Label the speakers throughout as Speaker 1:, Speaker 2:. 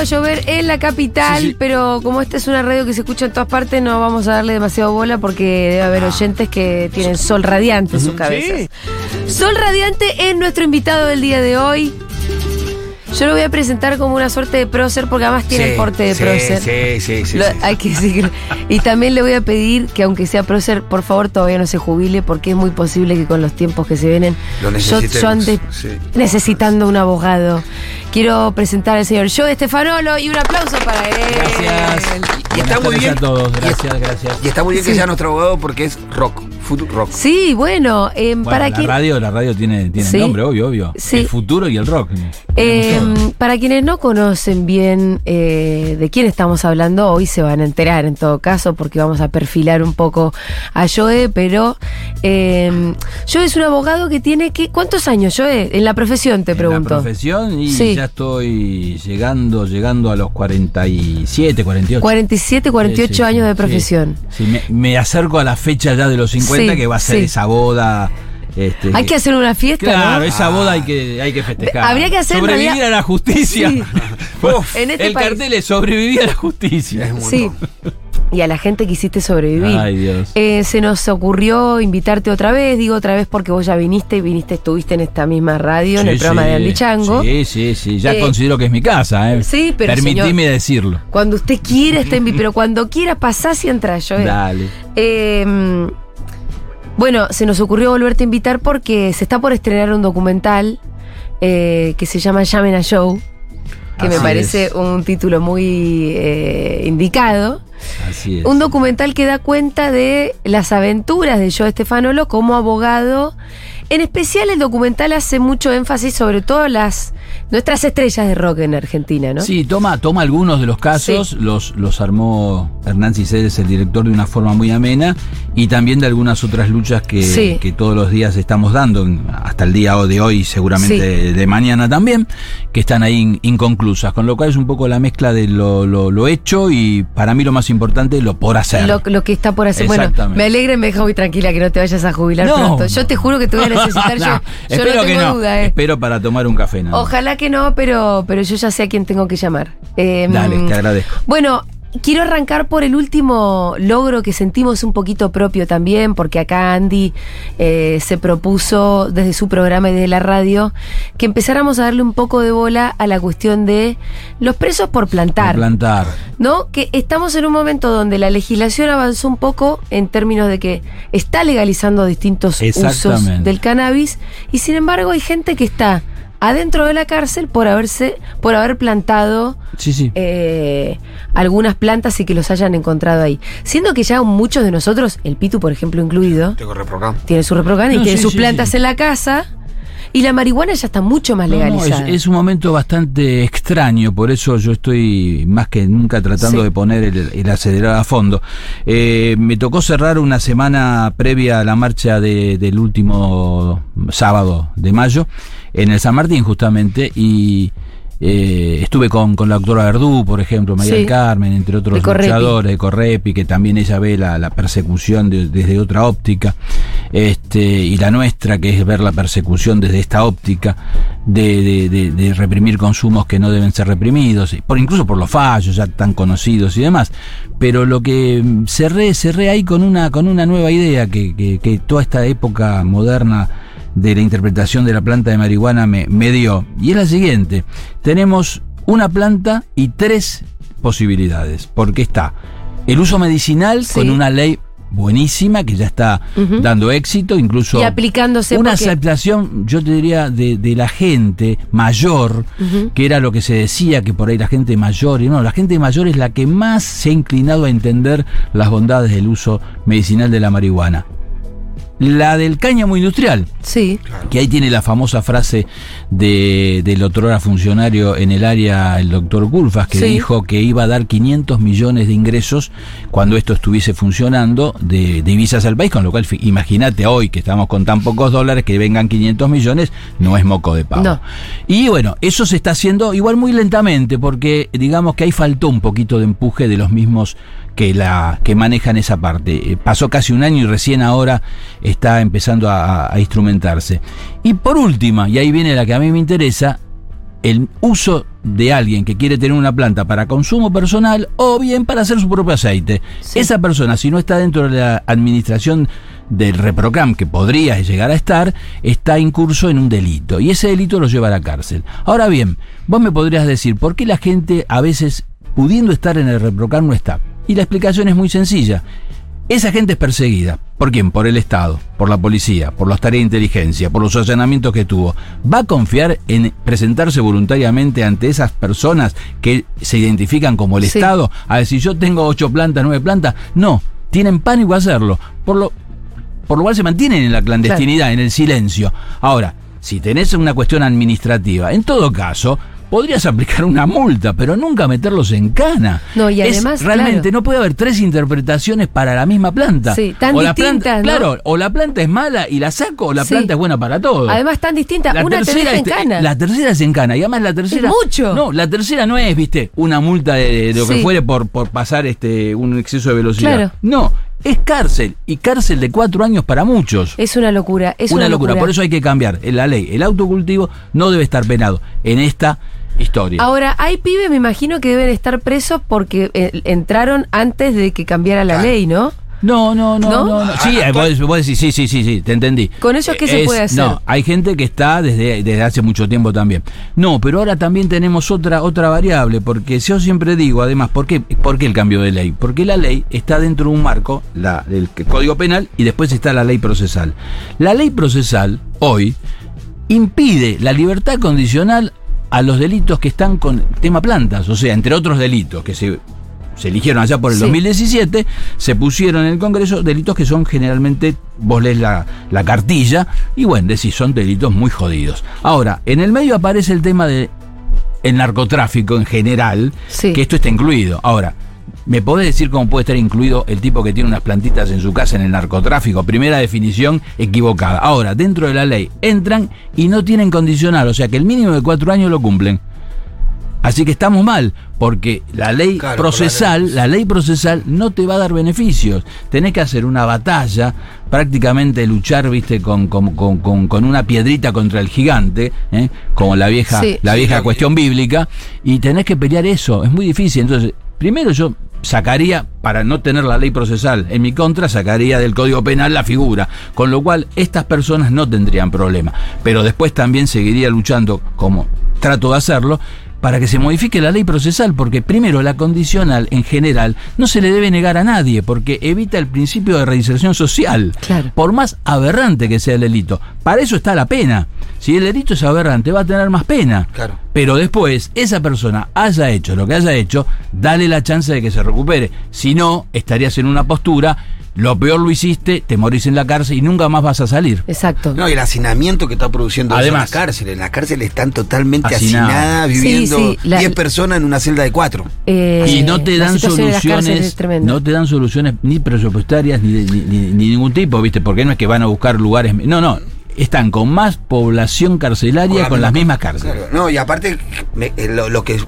Speaker 1: empezado a llover en la capital,
Speaker 2: Sí, sí.
Speaker 1: pero como esta es una radio que se escucha en todas partes, no vamos a darle demasiado bola porque debe haber oyentes que tienen sol radiante en sus cabezas. Sol radiante es nuestro invitado del día de hoy. Yo lo voy a presentar como una suerte de prócer porque además tiene
Speaker 2: Sí,
Speaker 1: el porte de
Speaker 2: sí,
Speaker 1: prócer.
Speaker 2: Sí, sí, sí.
Speaker 1: Lo-
Speaker 2: sí.
Speaker 1: Hay que decir. Y también le voy a pedir que aunque sea prócer, por favor todavía no se jubile porque es muy posible que con los tiempos que se vienen
Speaker 2: Lo
Speaker 1: yo, yo ande
Speaker 2: sí.
Speaker 1: necesitando un abogado. Quiero presentar al señor Joe Estefanolo y un aplauso para él.
Speaker 3: Gracias.
Speaker 2: Y está muy bien.
Speaker 3: a todos.
Speaker 2: Y-
Speaker 3: Gracias, gracias.
Speaker 2: Y está muy bien que sea nuestro abogado porque es rock, futuro rock.
Speaker 1: Sí, bueno, eh,
Speaker 3: Bueno,
Speaker 1: para
Speaker 3: la
Speaker 1: quien-
Speaker 3: radio, la radio tiene, tiene
Speaker 1: Sí.
Speaker 3: nombre, obvio, obvio.
Speaker 1: Sí.
Speaker 3: El futuro y el rock.
Speaker 1: Eh,
Speaker 3: todo.
Speaker 1: para quienes no conocen bien eh, de quién estamos hablando, hoy se van a enterar en todo caso, porque vamos a perfilar un poco a Joe, pero eh, Joe es un abogado que tiene que. ¿Cuántos años, Joe? En la profesión, te
Speaker 3: En
Speaker 1: pregunto.
Speaker 3: La profesión y
Speaker 1: Sí.
Speaker 3: ya estoy llegando, llegando a los 47, 48.
Speaker 1: 47, 48
Speaker 3: Sí, sí,
Speaker 1: años de profesión.
Speaker 3: Sí, me, me acerco a la fecha ya de los 50
Speaker 1: Sí,
Speaker 3: que va a ser
Speaker 1: sí.
Speaker 3: esa boda. este,
Speaker 1: Hay que hacer una fiesta,
Speaker 3: Claro,
Speaker 1: ¿no?
Speaker 3: esa boda hay que, hay que festejar.
Speaker 1: Habría que hacer
Speaker 3: Sobrevivir
Speaker 1: realidad-
Speaker 3: a la justicia.
Speaker 1: Sí.
Speaker 2: Uf,
Speaker 1: En este
Speaker 3: el
Speaker 1: país.
Speaker 3: cartel es sobrevivir a la justicia.
Speaker 2: es
Speaker 1: Sí. Y a la gente que hiciste sobrevivir.
Speaker 3: Ay, Dios.
Speaker 1: Eh, se nos ocurrió invitarte otra vez, digo otra vez porque vos ya viniste, viniste, estuviste en esta misma radio, en
Speaker 3: Sí,
Speaker 1: el programa
Speaker 3: sí.
Speaker 1: de Andy Chango.
Speaker 3: Sí, sí, sí. Ya
Speaker 1: Eh,
Speaker 3: considero que es mi casa, ¿eh?
Speaker 1: sí, pero,
Speaker 3: Permitime
Speaker 1: señor-
Speaker 3: decirlo.
Speaker 1: Cuando usted quiera está en vi- pero cuando quiera pasás y entras, yo.
Speaker 3: Dale.
Speaker 1: Eh, bueno, se nos ocurrió volverte a invitar porque se está por estrenar un documental eh, que se llama Llamen a Joe, que me parece
Speaker 3: es.
Speaker 1: un título muy eh, indicado.
Speaker 3: Así es.
Speaker 1: Un documental que da cuenta de las aventuras de Joe Estefanolo como abogado. En especial el documental hace mucho énfasis sobre todo las nuestras estrellas de rock en Argentina, ¿no?
Speaker 3: Sí, toma, toma algunos de los casos,
Speaker 1: Sí.
Speaker 3: los, los armó Hernán Ciceres, el director, de una forma muy amena, y también de algunas otras luchas que,
Speaker 1: Sí.
Speaker 3: que todos los días estamos dando, hasta el día de hoy, seguramente
Speaker 1: Sí.
Speaker 3: de, de mañana también, que están ahí in- inconclusas. Con lo cual es un poco la mezcla de lo, lo- lo hecho y para mí lo más importante, lo por hacer.
Speaker 1: Lo, lo que está por hacer. Bueno, me alegra y me deja muy tranquila que no te vayas a jubilar
Speaker 3: No,
Speaker 1: pronto.
Speaker 3: no.
Speaker 1: Yo te juro que te voy a necesitar. yo, yo
Speaker 3: espero
Speaker 1: no
Speaker 3: que
Speaker 1: tengo
Speaker 3: no.
Speaker 1: duda, ¿eh?
Speaker 3: Espero para tomar un café. nada más.
Speaker 1: Que no, pero, pero yo ya sé a quién tengo que llamar. Eh,
Speaker 3: Dale, te agradezco.
Speaker 1: Bueno, quiero arrancar por el último logro que sentimos un poquito propio también, porque acá Andy eh, se propuso desde su programa y desde la radio que empezáramos a darle un poco de bola a la cuestión de los presos por plantar.
Speaker 3: Por plantar.
Speaker 1: ¿no? Que estamos en un momento donde la legislación avanzó un poco en términos de que está legalizando distintos usos del cannabis y sin embargo hay gente que está adentro de la cárcel por haberse por haber plantado
Speaker 3: Sí, sí.
Speaker 1: eh, algunas plantas y que los hayan encontrado ahí. Siendo que ya muchos de nosotros, el Pitu por ejemplo incluido,
Speaker 2: Tengo
Speaker 1: tiene su reprograma y
Speaker 3: No,
Speaker 1: tiene
Speaker 3: sí,
Speaker 1: sus
Speaker 3: sí,
Speaker 1: plantas
Speaker 3: sí.
Speaker 1: en la casa y la marihuana ya está mucho más
Speaker 3: No, no,
Speaker 1: legalizada.
Speaker 3: es, es un momento bastante extraño, por eso yo estoy más que nunca tratando
Speaker 1: Sí.
Speaker 3: de poner el, el acelerador a fondo. Eh, me tocó cerrar una semana previa a la marcha de- del último sábado de mayo en el San Martín justamente y eh, estuve con, con la doctora Verdú, por ejemplo, María
Speaker 1: Sí.
Speaker 3: del Carmen, entre otros
Speaker 1: De
Speaker 3: luchadores de Correpi, que también ella ve la, la persecución de- desde otra óptica, este, y la nuestra, que es ver la persecución desde esta óptica, de, de- de- de reprimir consumos que no deben ser reprimidos, por incluso por los fallos ya tan conocidos y demás. Pero lo que mm, cerré, cerré ahí con una, con una nueva idea que, que- que toda esta época moderna de la interpretación de la planta de marihuana me, me dio. Y es la siguiente. Tenemos una planta y tres posibilidades. Porque está el uso medicinal
Speaker 1: Sí.
Speaker 3: con una ley buenísima que ya está dando éxito, incluso
Speaker 1: y aplicándose
Speaker 3: una
Speaker 1: porque-
Speaker 3: aceptación, yo te diría, de, de la gente mayor, que era lo que se decía, que por ahí la gente mayor, y no, la gente mayor es la que más se ha inclinado a entender las bondades del uso medicinal de la marihuana. La del cáñamo industrial,
Speaker 1: Sí.
Speaker 3: que ahí tiene la famosa frase de, del otrora funcionario en el área, el doctor Gulfas, que
Speaker 1: Sí.
Speaker 3: dijo que iba a dar 500 millones de ingresos cuando esto estuviese funcionando de divisas al país, con lo cual imagínate hoy que estamos con tan pocos dólares que vengan 500 millones, no es moco de pavo.
Speaker 1: No.
Speaker 3: Y bueno, eso se está haciendo igual muy lentamente, porque digamos que ahí faltó un poquito de empuje de los mismos que la que manejan esa parte. Eh, Pasó casi un año y recién ahora está empezando a, a instrumentarse. Y por última, y ahí viene la que a mí me interesa, el uso de alguien que quiere tener una planta para consumo personal o bien para hacer su propio aceite.
Speaker 1: Sí.
Speaker 3: Esa persona, si no está dentro de la administración del reprocam, que podría llegar a estar, está incurso en un delito. Y ese delito lo lleva a la cárcel. Ahora bien, vos me podrías decir, ¿por qué la gente a veces, pudiendo estar en el reprocam, no está? Y la explicación es muy sencilla. Esa gente es perseguida. ¿Por quién? Por el Estado, por la policía, por las tareas de inteligencia, por los allanamientos que tuvo. ¿Va a confiar en presentarse voluntariamente ante esas personas que se identifican como el
Speaker 1: Sí.
Speaker 3: Estado? A decir, yo tengo ocho plantas, nueve plantas. No, tienen pánico a hacerlo. Por lo, por lo cual se mantienen en la clandestinidad, en el silencio. Ahora, si tenés una cuestión administrativa, en todo caso, podrías aplicar una multa, pero nunca meterlos en cana.
Speaker 1: No, y
Speaker 3: Es-
Speaker 1: además,
Speaker 3: realmente
Speaker 1: claro.
Speaker 3: no puede haber tres interpretaciones para la misma planta.
Speaker 1: Sí, tan
Speaker 3: o la
Speaker 1: distintas,
Speaker 3: planta,
Speaker 1: ¿no?
Speaker 3: Claro, o la planta es mala y la saco, o la
Speaker 1: Sí.
Speaker 3: planta es buena para todo.
Speaker 1: Además, tan distinta. Una te deja en
Speaker 3: este,
Speaker 1: cana.
Speaker 3: La tercera es en cana. Y además la tercera.
Speaker 1: Es mucho.
Speaker 3: No, la tercera no es, viste, una multa de, de lo que fuere por, por pasar este un exceso de velocidad.
Speaker 1: Claro.
Speaker 3: No, es cárcel. Y cárcel de cuatro años para muchos.
Speaker 1: Es una locura. Es
Speaker 3: una, locura. Por eso hay que cambiar en la ley. El autocultivo no debe estar penado en esta historia.
Speaker 1: Ahora, hay pibes, me imagino, que deben estar presos porque eh, entraron antes de que cambiara la
Speaker 2: Claro.
Speaker 1: ley, ¿no?
Speaker 3: No, no, no,
Speaker 1: ¿No?
Speaker 3: no. no. Sí, eh, vos, vos decís, sí, sí, sí, sí, te entendí.
Speaker 1: ¿Con ellos qué se puede hacer?
Speaker 3: No, hay gente que está desde, desde hace mucho tiempo también. No, pero ahora también tenemos otra, otra variable, porque yo siempre digo, además, ¿por qué, ¿por qué el cambio de ley? Porque la ley está dentro de un marco, la, del Código Penal, y después está la ley procesal. La ley procesal, hoy, impide la libertad condicional a los delitos que están con tema plantas, o sea, entre otros delitos que se, se eligieron allá por el
Speaker 1: Sí.
Speaker 3: 2017, se pusieron en el Congreso delitos que son generalmente, vos lees la, la cartilla y bueno, decís, son delitos muy jodidos. Ahora, en el medio aparece el tema de el narcotráfico en general,
Speaker 1: Sí.
Speaker 3: que esto está incluido. Ahora, ¿me podés decir cómo puede estar incluido el tipo que tiene unas plantitas en su casa en el narcotráfico? Primera definición equivocada. Ahora, dentro de la ley, entran y no tienen condicional, o sea que el mínimo de cuatro años lo cumplen. Así que estamos mal, porque la ley
Speaker 2: Claro, por la
Speaker 3: procesal,
Speaker 2: ley.
Speaker 3: la ley procesal no te va a dar beneficios. Tenés que hacer una batalla, prácticamente luchar, viste, con, con, con- con- con una piedrita contra el gigante, ¿eh? como la vieja,
Speaker 1: Sí.
Speaker 3: la vieja cuestión bíblica, y tenés que pelear eso. Es muy difícil. Entonces, primero yo sacaría, para no tener la ley procesal en mi contra, sacaría del Código Penal la figura, con lo cual estas personas no tendrían problema. Pero después también seguiría luchando, como trato de hacerlo, para que se modifique la ley procesal, porque primero la condicional en general no se le debe negar a nadie, porque evita el principio de reinserción social.
Speaker 1: Claro.
Speaker 3: Por más aberrante que sea el delito. Para eso está la pena. Si el delito es aberrante, va a tener más pena.
Speaker 2: Claro.
Speaker 3: Pero después, esa persona haya hecho lo que haya hecho, dale la chance de que se recupere. Si no, estarías en una postura, lo peor lo hiciste, te morís en la cárcel y nunca más vas a salir.
Speaker 1: Exacto.
Speaker 2: No, y el hacinamiento que está produciendo eso
Speaker 3: Además.
Speaker 2: en la cárcel. En la cárcel están totalmente hacinadas, viviendo
Speaker 1: sí, la-
Speaker 2: 10 personas en una celda de 4.
Speaker 1: Eh,
Speaker 3: y no te
Speaker 1: la
Speaker 3: dan soluciones, no te dan soluciones ni presupuestarias ni, de- ni, ni- ni ningún tipo, ¿viste? Porque no es que van a buscar lugares, no, no, están con más población carcelaria con, las mismas cárceles.
Speaker 2: Claro, No, y aparte, me- eh, lo, lo que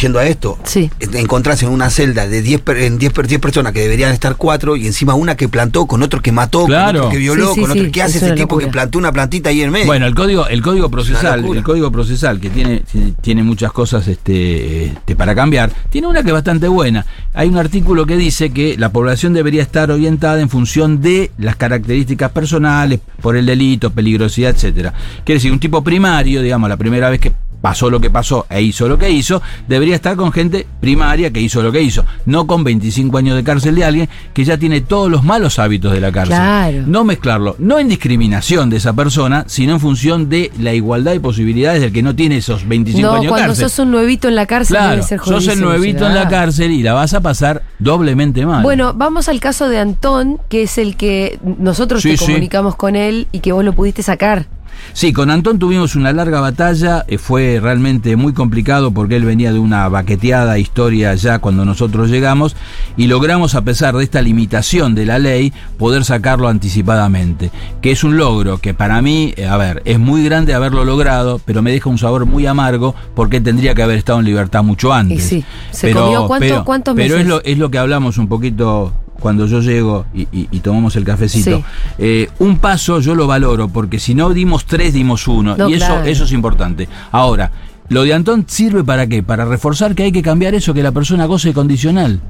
Speaker 2: yendo a esto,
Speaker 1: Sí.
Speaker 2: encontrarse en una celda de 10 per- en 10, per- 10 personas que deberían estar 4 y encima una que plantó, con otro que mató,
Speaker 3: Claro.
Speaker 2: con otro que violó,
Speaker 1: Sí, sí,
Speaker 2: con otro
Speaker 1: sí,
Speaker 2: que hace
Speaker 1: es
Speaker 2: ese tipo
Speaker 1: locura.
Speaker 2: que plantó una plantita ahí en medio.
Speaker 3: Bueno, el código, el código procesal, el código procesal que tiene, tiene muchas cosas este, este, para cambiar, tiene una que es bastante buena. Hay un artículo que dice que la población debería estar orientada en función de las características personales, por el delito, peligrosidad, etcétera. Quiere decir, un tipo primario, digamos, la primera vez que pasó lo que pasó e hizo lo que hizo, debería estar con gente primaria que hizo lo que hizo, no con 25 años de cárcel de alguien que ya tiene todos los malos hábitos de la cárcel.
Speaker 1: Claro.
Speaker 3: No mezclarlo, no en discriminación de esa persona, sino en función de la igualdad de posibilidades del que no tiene esos 25
Speaker 1: No,
Speaker 3: años de
Speaker 1: cuando
Speaker 3: cárcel.
Speaker 1: sos un nuevito en la cárcel
Speaker 3: claro,
Speaker 1: debe ser
Speaker 3: sos el nuevito en la cárcel y la vas a pasar doblemente mal.
Speaker 1: Bueno, vamos al caso de Antón, que es el que nosotros
Speaker 3: Sí,
Speaker 1: te
Speaker 3: sí.
Speaker 1: comunicamos con él y que vos lo pudiste sacar.
Speaker 3: Sí, con Antón tuvimos una larga batalla, eh, fue realmente muy complicado porque él venía de una baqueteada historia ya cuando nosotros llegamos y logramos, a pesar de esta limitación de la ley, poder sacarlo anticipadamente, que es un logro que para mí, eh, a ver, es muy grande haberlo logrado, pero me deja un sabor muy amargo porque tendría que haber estado en libertad mucho antes.
Speaker 1: Y sí, se comió cuánto-
Speaker 3: pero,
Speaker 1: cuántos
Speaker 3: pero
Speaker 1: meses.
Speaker 3: es lo, es lo que hablamos un poquito cuando yo llego y, y- y tomamos el cafecito.
Speaker 1: Sí.
Speaker 3: Eh, un paso yo lo valoro, porque si no dimos tres, dimos uno.
Speaker 1: No,
Speaker 3: y eso,
Speaker 1: claro.
Speaker 3: eso es importante. Ahora, lo de Antón sirve para qué? Para reforzar que hay que cambiar eso, que la persona goce de condicional.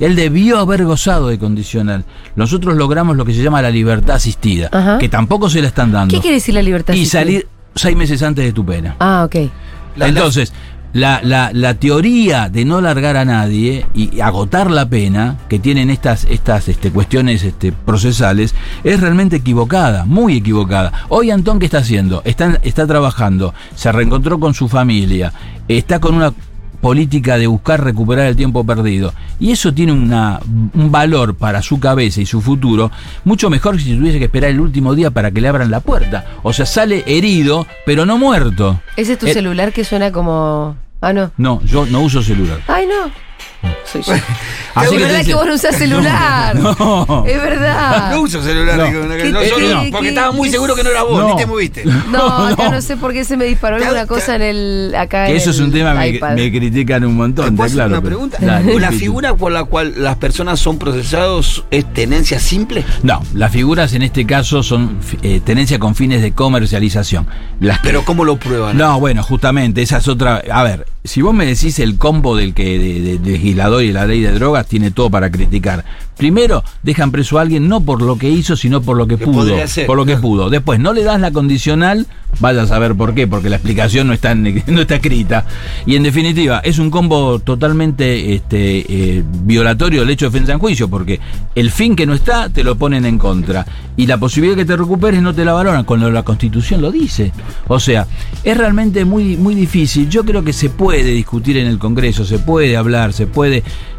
Speaker 3: Él debió haber gozado de condicional. Nosotros logramos lo que se llama la libertad asistida,
Speaker 1: Ajá.
Speaker 3: que tampoco se la están dando.
Speaker 1: ¿Qué quiere decir la libertad?
Speaker 3: y
Speaker 1: asistida?
Speaker 3: salir seis meses antes de tu pena.
Speaker 1: Ah, ok.
Speaker 2: La-
Speaker 3: Entonces, la, la- la teoría de no largar a nadie y agotar la pena que tienen estas, estas este, cuestiones este, procesales es realmente equivocada, muy equivocada. Hoy Antón, ¿qué está haciendo? Está, está trabajando, se reencontró con su familia, está con una política de buscar recuperar el tiempo perdido. Y eso tiene una, un valor para su cabeza y su futuro mucho mejor que si tuviese que esperar el último día para que le abran la puerta. O sea, sale herido, pero no muerto.
Speaker 1: Ese es tu
Speaker 3: Eh,
Speaker 1: celular que suena como. Ah, no.
Speaker 3: No, yo no uso celular.
Speaker 1: Ay, no. Soy yo.
Speaker 3: Así
Speaker 1: es
Speaker 3: que
Speaker 1: verdad
Speaker 3: te
Speaker 1: que
Speaker 3: dice-
Speaker 1: vos no usás celular.
Speaker 3: No.
Speaker 1: Es verdad.
Speaker 2: No uso celular,
Speaker 3: No.
Speaker 2: digo, no,
Speaker 1: ¿Qué-
Speaker 2: no,
Speaker 1: qué-
Speaker 2: yo no,
Speaker 1: qué-
Speaker 2: porque
Speaker 1: qué-
Speaker 2: estaba muy
Speaker 1: qué-
Speaker 2: seguro que no era vos,
Speaker 3: No.
Speaker 2: ni te moviste.
Speaker 1: No, acá
Speaker 3: No.
Speaker 1: sé por qué se me disparó alguna cosa en el. Acá
Speaker 3: Que
Speaker 1: en
Speaker 3: eso es un tema que me critican un montón,
Speaker 2: ¿Te
Speaker 3: está
Speaker 2: puedo hacer
Speaker 3: claro.
Speaker 2: una
Speaker 3: pero-
Speaker 2: pregunta?
Speaker 3: Dale,
Speaker 2: ¿La figura por la cual las personas son procesados es tenencia simple?
Speaker 3: No, las figuras en este caso son eh, tenencia con fines de comercialización. Las que-
Speaker 2: Pero ¿cómo lo prueban?
Speaker 3: No, bueno, justamente, esa es otra. A ver, si vos me decís el combo del que de, de- de legislador y la ley de drogas tiene todo para criticar. Primero, dejan preso a alguien no por lo que hizo, sino por lo que,
Speaker 2: Que
Speaker 3: pudo. por lo que pudo. Después, no le das la condicional, vaya a saber por qué, porque la explicación no está, no está escrita. Y en definitiva, es un combo totalmente este, eh, violatorio del hecho de defensa en juicio, porque el fin que no está, te lo ponen en contra. Y la posibilidad de que te recuperes no te la valoran, cuando la constitución lo dice. O sea, es realmente muy, muy difícil. Yo creo que se puede discutir en el Congreso, se puede hablar, se puede,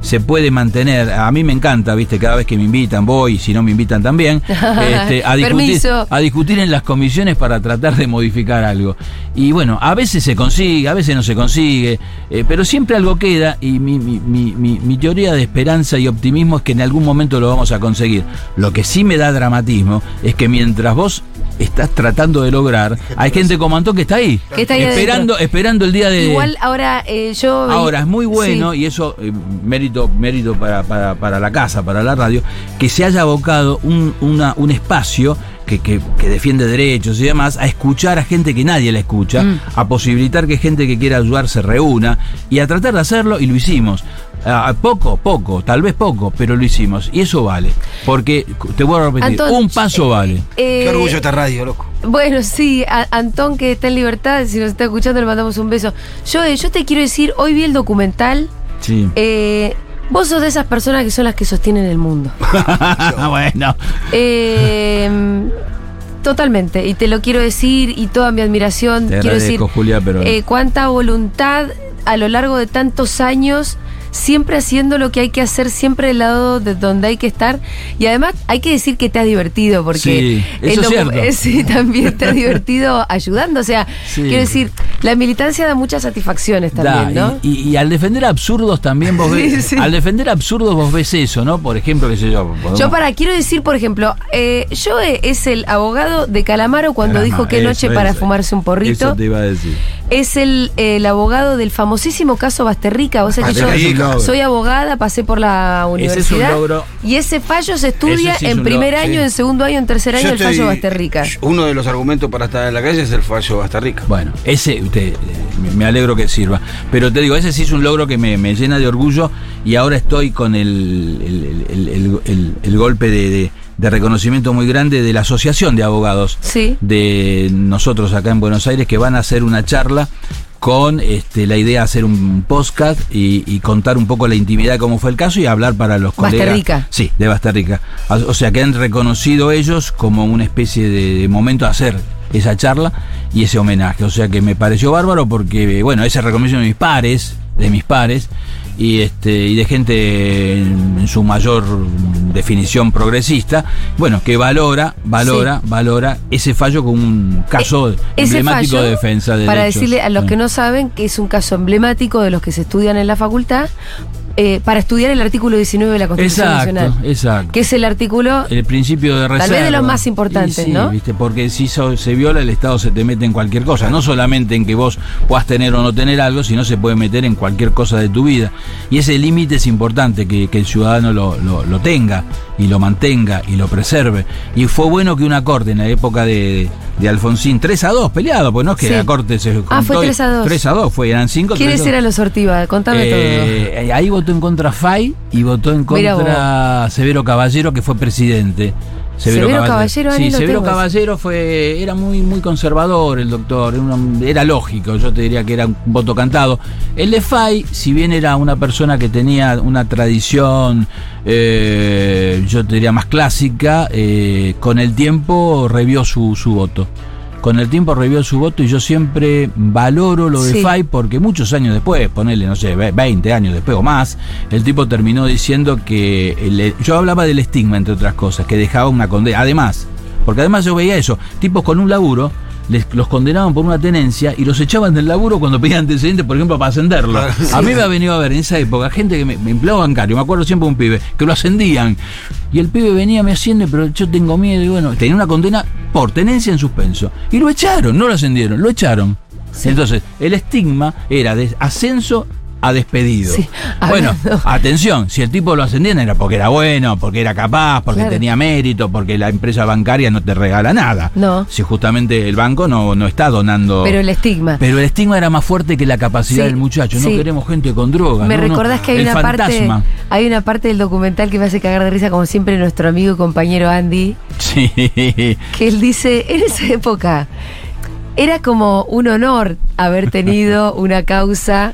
Speaker 3: se puede mantener. A mí me encanta, viste, cada vez que me invitan, voy, y si no me invitan también, este, a, discutir, a discutir en las comisiones para tratar de modificar algo. Y bueno, a veces se consigue, a veces no se consigue, eh, pero siempre algo queda y mi, mi- mi- mi- mi teoría de esperanza y optimismo es que en algún momento lo vamos a conseguir. Lo que sí me da dramatismo es que mientras vos estás tratando de lograr, hay gente como Antón que está ahí,
Speaker 1: Que está ahí
Speaker 3: esperando, esperando el día de...
Speaker 1: Igual ahora eh, yo.
Speaker 3: Ahora es muy bueno
Speaker 1: Sí.
Speaker 3: y eso eh, mérito mérito para, para, para la casa, para la radio, que se haya abocado un, una- un espacio que, que- que defiende derechos y demás a escuchar a gente que nadie la escucha,
Speaker 1: Mm.
Speaker 3: a posibilitar que gente que quiera ayudar se reúna y a tratar de hacerlo y lo hicimos. Ah, poco, poco, tal vez poco, pero lo hicimos y eso vale. Porque, te voy a repetir,
Speaker 1: Antón,
Speaker 3: un paso vale.
Speaker 1: Eh,
Speaker 2: Qué orgullo esta radio, loco.
Speaker 1: Bueno, sí, a- Antón que está en libertad, si nos está escuchando le mandamos un beso. Yo, eh, yo te quiero decir, hoy vi el documental,
Speaker 3: Sí.
Speaker 1: eh, vos sos de esas personas que son las que sostienen el mundo.
Speaker 3: bueno.
Speaker 1: Eh, totalmente, y te lo quiero decir, y toda mi admiración,
Speaker 3: Te
Speaker 1: quiero decir,
Speaker 3: Julia, pero...
Speaker 1: eh, cuánta voluntad a lo largo de tantos años, siempre haciendo lo que hay que hacer, siempre del lado de donde hay que estar. Y además hay que decir que te has divertido, porque
Speaker 3: Sí,
Speaker 1: el
Speaker 3: eso es
Speaker 1: eh, sí, también te has divertido ayudando. O sea,
Speaker 3: Sí.
Speaker 1: quiero decir, la militancia da muchas satisfacciones también,
Speaker 3: Da,
Speaker 1: ¿no?
Speaker 3: y, y- y al defender absurdos también vos ves.
Speaker 1: sí.
Speaker 3: Al defender absurdos vos ves eso, ¿no? Por ejemplo, qué sé yo. podemos-
Speaker 1: Yo para, quiero decir, por ejemplo, eh, Joe es el abogado de Calamaro cuando dijo que
Speaker 3: eso,
Speaker 1: noche para
Speaker 3: eso.
Speaker 1: fumarse un porrito.
Speaker 3: Eso te iba a decir.
Speaker 1: Es el, el abogado del famosísimo caso Basterrica. O sea que yo
Speaker 2: Basterrica.
Speaker 1: soy abogada, pasé por la
Speaker 3: Ese es un
Speaker 1: universidad.
Speaker 3: logro.
Speaker 1: Y ese fallo se estudia
Speaker 3: Ese sí es
Speaker 1: en primer
Speaker 3: logro,
Speaker 1: año,
Speaker 2: sí.
Speaker 1: en segundo año, en tercer año,
Speaker 2: Yo
Speaker 1: el fallo Basterrica.
Speaker 2: Uno de los argumentos para estar en la calle es el fallo Bastarrica.
Speaker 3: Bueno, ese usted, eh, me- alegro que sirva. Pero te digo, ese sí es un logro que me, me llena de orgullo y ahora estoy con el, el- el- el- el- el golpe de, de- de reconocimiento muy grande de la Asociación de Abogados
Speaker 1: Sí.
Speaker 3: de nosotros acá en Buenos Aires que van a hacer una charla con este, la idea de hacer un podcast y, y contar un poco la intimidad de cómo fue el caso y hablar para los colegas.
Speaker 1: Basterrica.
Speaker 3: Sí, de Basterrica. O o sea que han reconocido ellos como una especie de, de momento a hacer esa charla y ese homenaje. O sea que me pareció bárbaro porque, bueno, ese reconocimiento de mis pares, de mis pares, y este y de gente en, en su mayor definición progresista, bueno, que valora, valora, valora ese fallo como un caso
Speaker 1: E-
Speaker 3: emblemático
Speaker 1: fallo,
Speaker 3: de defensa de
Speaker 1: Para
Speaker 3: derechos.
Speaker 1: decirle a los que no saben que es un caso emblemático de los que se estudian en la facultad, eh, para estudiar el artículo 19 de la Constitución
Speaker 3: Exacto,
Speaker 1: Nacional.
Speaker 3: exacto.
Speaker 1: Que es el artículo
Speaker 3: El principio de reserva.
Speaker 1: vez de los más importantes,
Speaker 3: sí,
Speaker 1: ¿no?
Speaker 3: ¿viste? Porque si so- se viola, el Estado se te mete en cualquier cosa. No solamente en que vos puedas tener o no tener algo, sino se puede meter en cualquier cosa de tu vida. Y ese límite es importante que, que el ciudadano lo, lo- lo tenga y lo mantenga y lo preserve. Y fue bueno que una corte en la época de, de Alfonsín, 3 a 2, peleado, pues no es que
Speaker 1: Sí.
Speaker 3: la corte se juntó.
Speaker 1: Ah, fue
Speaker 3: y-
Speaker 1: 3 a 2.
Speaker 3: 3 a 2 fue, eran 5
Speaker 1: ¿Quiénes eran los Ortiva? Contame
Speaker 3: eh, ahí votó en contra Fay y votó en contra Severo Caballero, que fue presidente.
Speaker 1: Severo Caballero,
Speaker 3: Sí, Severo. Caballero fue, era muy, muy conservador el doctor, era, un- era lógico, yo te diría que era un voto cantado. El de Fay, si bien era una persona que tenía una tradición, eh, yo te diría más clásica, eh, con el tiempo revió su, su voto. Con el tiempo revió su voto y yo siempre valoro lo de
Speaker 1: Sí.
Speaker 3: Fay porque muchos años después, ponerle, no sé, ve- 20 años después o más, el tipo terminó diciendo que. el- yo hablaba del estigma, entre otras cosas, que dejaba una condena. Además, porque además yo veía eso, tipos con un laburo. Les, los condenaban por una tenencia y los echaban del laburo cuando pedían antecedentes, por ejemplo, para ascenderlo.
Speaker 2: Claro,
Speaker 3: A mí me ha venido a ver en esa época gente que me, me empleaba bancario, me acuerdo siempre de un pibe, que lo ascendían. Y el pibe venía, me asciende, pero yo tengo miedo. Y bueno, tenía una condena por tenencia en suspenso. Y lo echaron, no lo ascendieron, lo echaron. Entonces, el estigma era de ascenso a despedido.
Speaker 1: Sí,
Speaker 3: bueno, atención, si el tipo lo ascendían era porque era bueno, porque era capaz, porque
Speaker 1: Claro.
Speaker 3: tenía mérito, porque la empresa bancaria no te regala nada.
Speaker 1: No.
Speaker 3: Si justamente el banco no, no está donando.
Speaker 1: Pero el estigma.
Speaker 3: Pero el estigma era más fuerte que la capacidad
Speaker 1: Sí,
Speaker 3: del muchacho. No
Speaker 1: sí.
Speaker 3: queremos gente con drogas.
Speaker 1: Me
Speaker 3: no, no.
Speaker 1: recordás que hay
Speaker 3: El
Speaker 1: una
Speaker 3: fantasma.
Speaker 1: parte, hay una parte del documental que me hace cagar de risa, como siempre, nuestro amigo y compañero Andy,
Speaker 3: Sí.
Speaker 1: que él dice, en esa época era como un honor haber tenido una causa.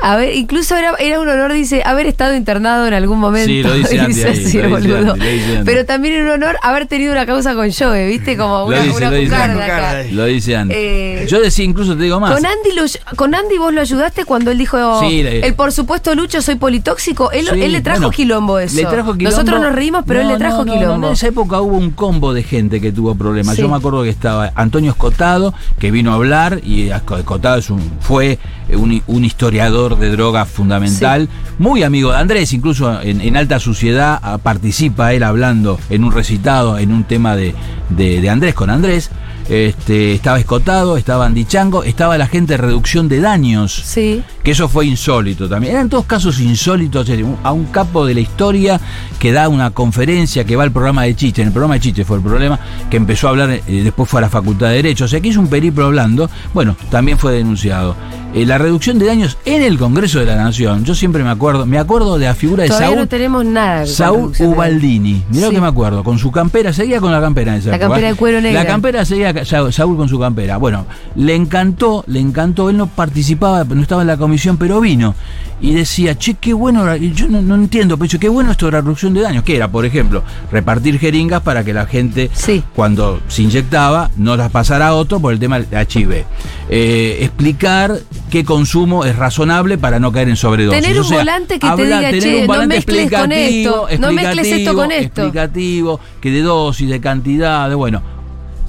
Speaker 1: A ver, incluso era, era un honor, dice, haber estado internado en algún momento.
Speaker 3: Sí, lo dice
Speaker 1: Y
Speaker 3: Andy ahí,
Speaker 1: así,
Speaker 3: lo dice
Speaker 1: boludo.
Speaker 3: Andy, lo dice Andy.
Speaker 1: Pero también era un honor haber tenido una causa con Joe, ¿viste? Como
Speaker 3: Lo
Speaker 1: una,
Speaker 3: dice,
Speaker 1: una
Speaker 3: lo dice
Speaker 2: Andy.
Speaker 1: acá.
Speaker 3: Lo dice Andy.
Speaker 1: Eh,
Speaker 3: Yo decía, incluso te digo más.
Speaker 1: Con Andy, lo- con Andy vos lo ayudaste cuando él dijo,
Speaker 3: Sí, le-
Speaker 1: el por supuesto Lucho, soy politóxico. Él,
Speaker 3: Sí,
Speaker 1: él le trajo
Speaker 3: bueno,
Speaker 1: quilombo eso.
Speaker 3: Le trajo quilombo.
Speaker 1: Nosotros nos reímos, pero él le trajo
Speaker 3: no, no,
Speaker 1: quilombo.
Speaker 3: no, en esa época hubo un combo de gente que tuvo problemas.
Speaker 1: Sí.
Speaker 3: Yo me acuerdo que estaba Antonio Escotado, que vino a hablar, y Escotado es un, fue un, un historiador de drogas fundamental, muy amigo de Andrés, incluso en, en Alta Suciedad ah, participa él hablando en un recitado, en un tema de, de- de Andrés con Andrés. Este, estaba Escotado, estaba Andy Chango, estaba la gente de reducción de daños
Speaker 1: Sí.
Speaker 3: que eso fue insólito también. Eran todos casos insólitos. A un capo de la historia que da una conferencia, que va al programa de Chiche. En el programa de Chiche fue el problema, que empezó a hablar, eh, después fue a la Facultad de Derecho. O sea, que hizo un periplo hablando. Bueno, también fue denunciado. Eh, la reducción de daños en el Congreso de la Nación. Yo siempre me acuerdo, me acuerdo de la figura de Saúl.
Speaker 1: no tenemos nada.
Speaker 3: Saúl
Speaker 1: de-
Speaker 3: Ubaldini, mirá lo que me acuerdo, con su campera, seguía con la campera en esa
Speaker 1: La
Speaker 3: época.
Speaker 1: campera de cuero negra.
Speaker 3: La campera seguía Saúl con su campera. Bueno, le encantó, le encantó, él no participaba, no estaba en la comisión, pero vino. Y decía, che, qué bueno, la- yo no, no entiendo, pero qué bueno esto de la reducción de daños. que era? Por ejemplo, repartir jeringas para que la gente,
Speaker 1: Sí.
Speaker 3: cuando se inyectaba, no las pasara a otro por el tema del HIV. Eh, explicar qué consumo es razonable para no caer en sobredosis.
Speaker 1: Tener
Speaker 3: O
Speaker 1: un
Speaker 3: sea,
Speaker 1: volante que te
Speaker 3: hablar-
Speaker 1: diga,
Speaker 3: tener
Speaker 1: "Che,
Speaker 3: un
Speaker 1: no
Speaker 3: volante
Speaker 1: mezcles con esto, no mezcles esto con esto".
Speaker 3: explicativo, que de dosis, de cantidad, de bueno.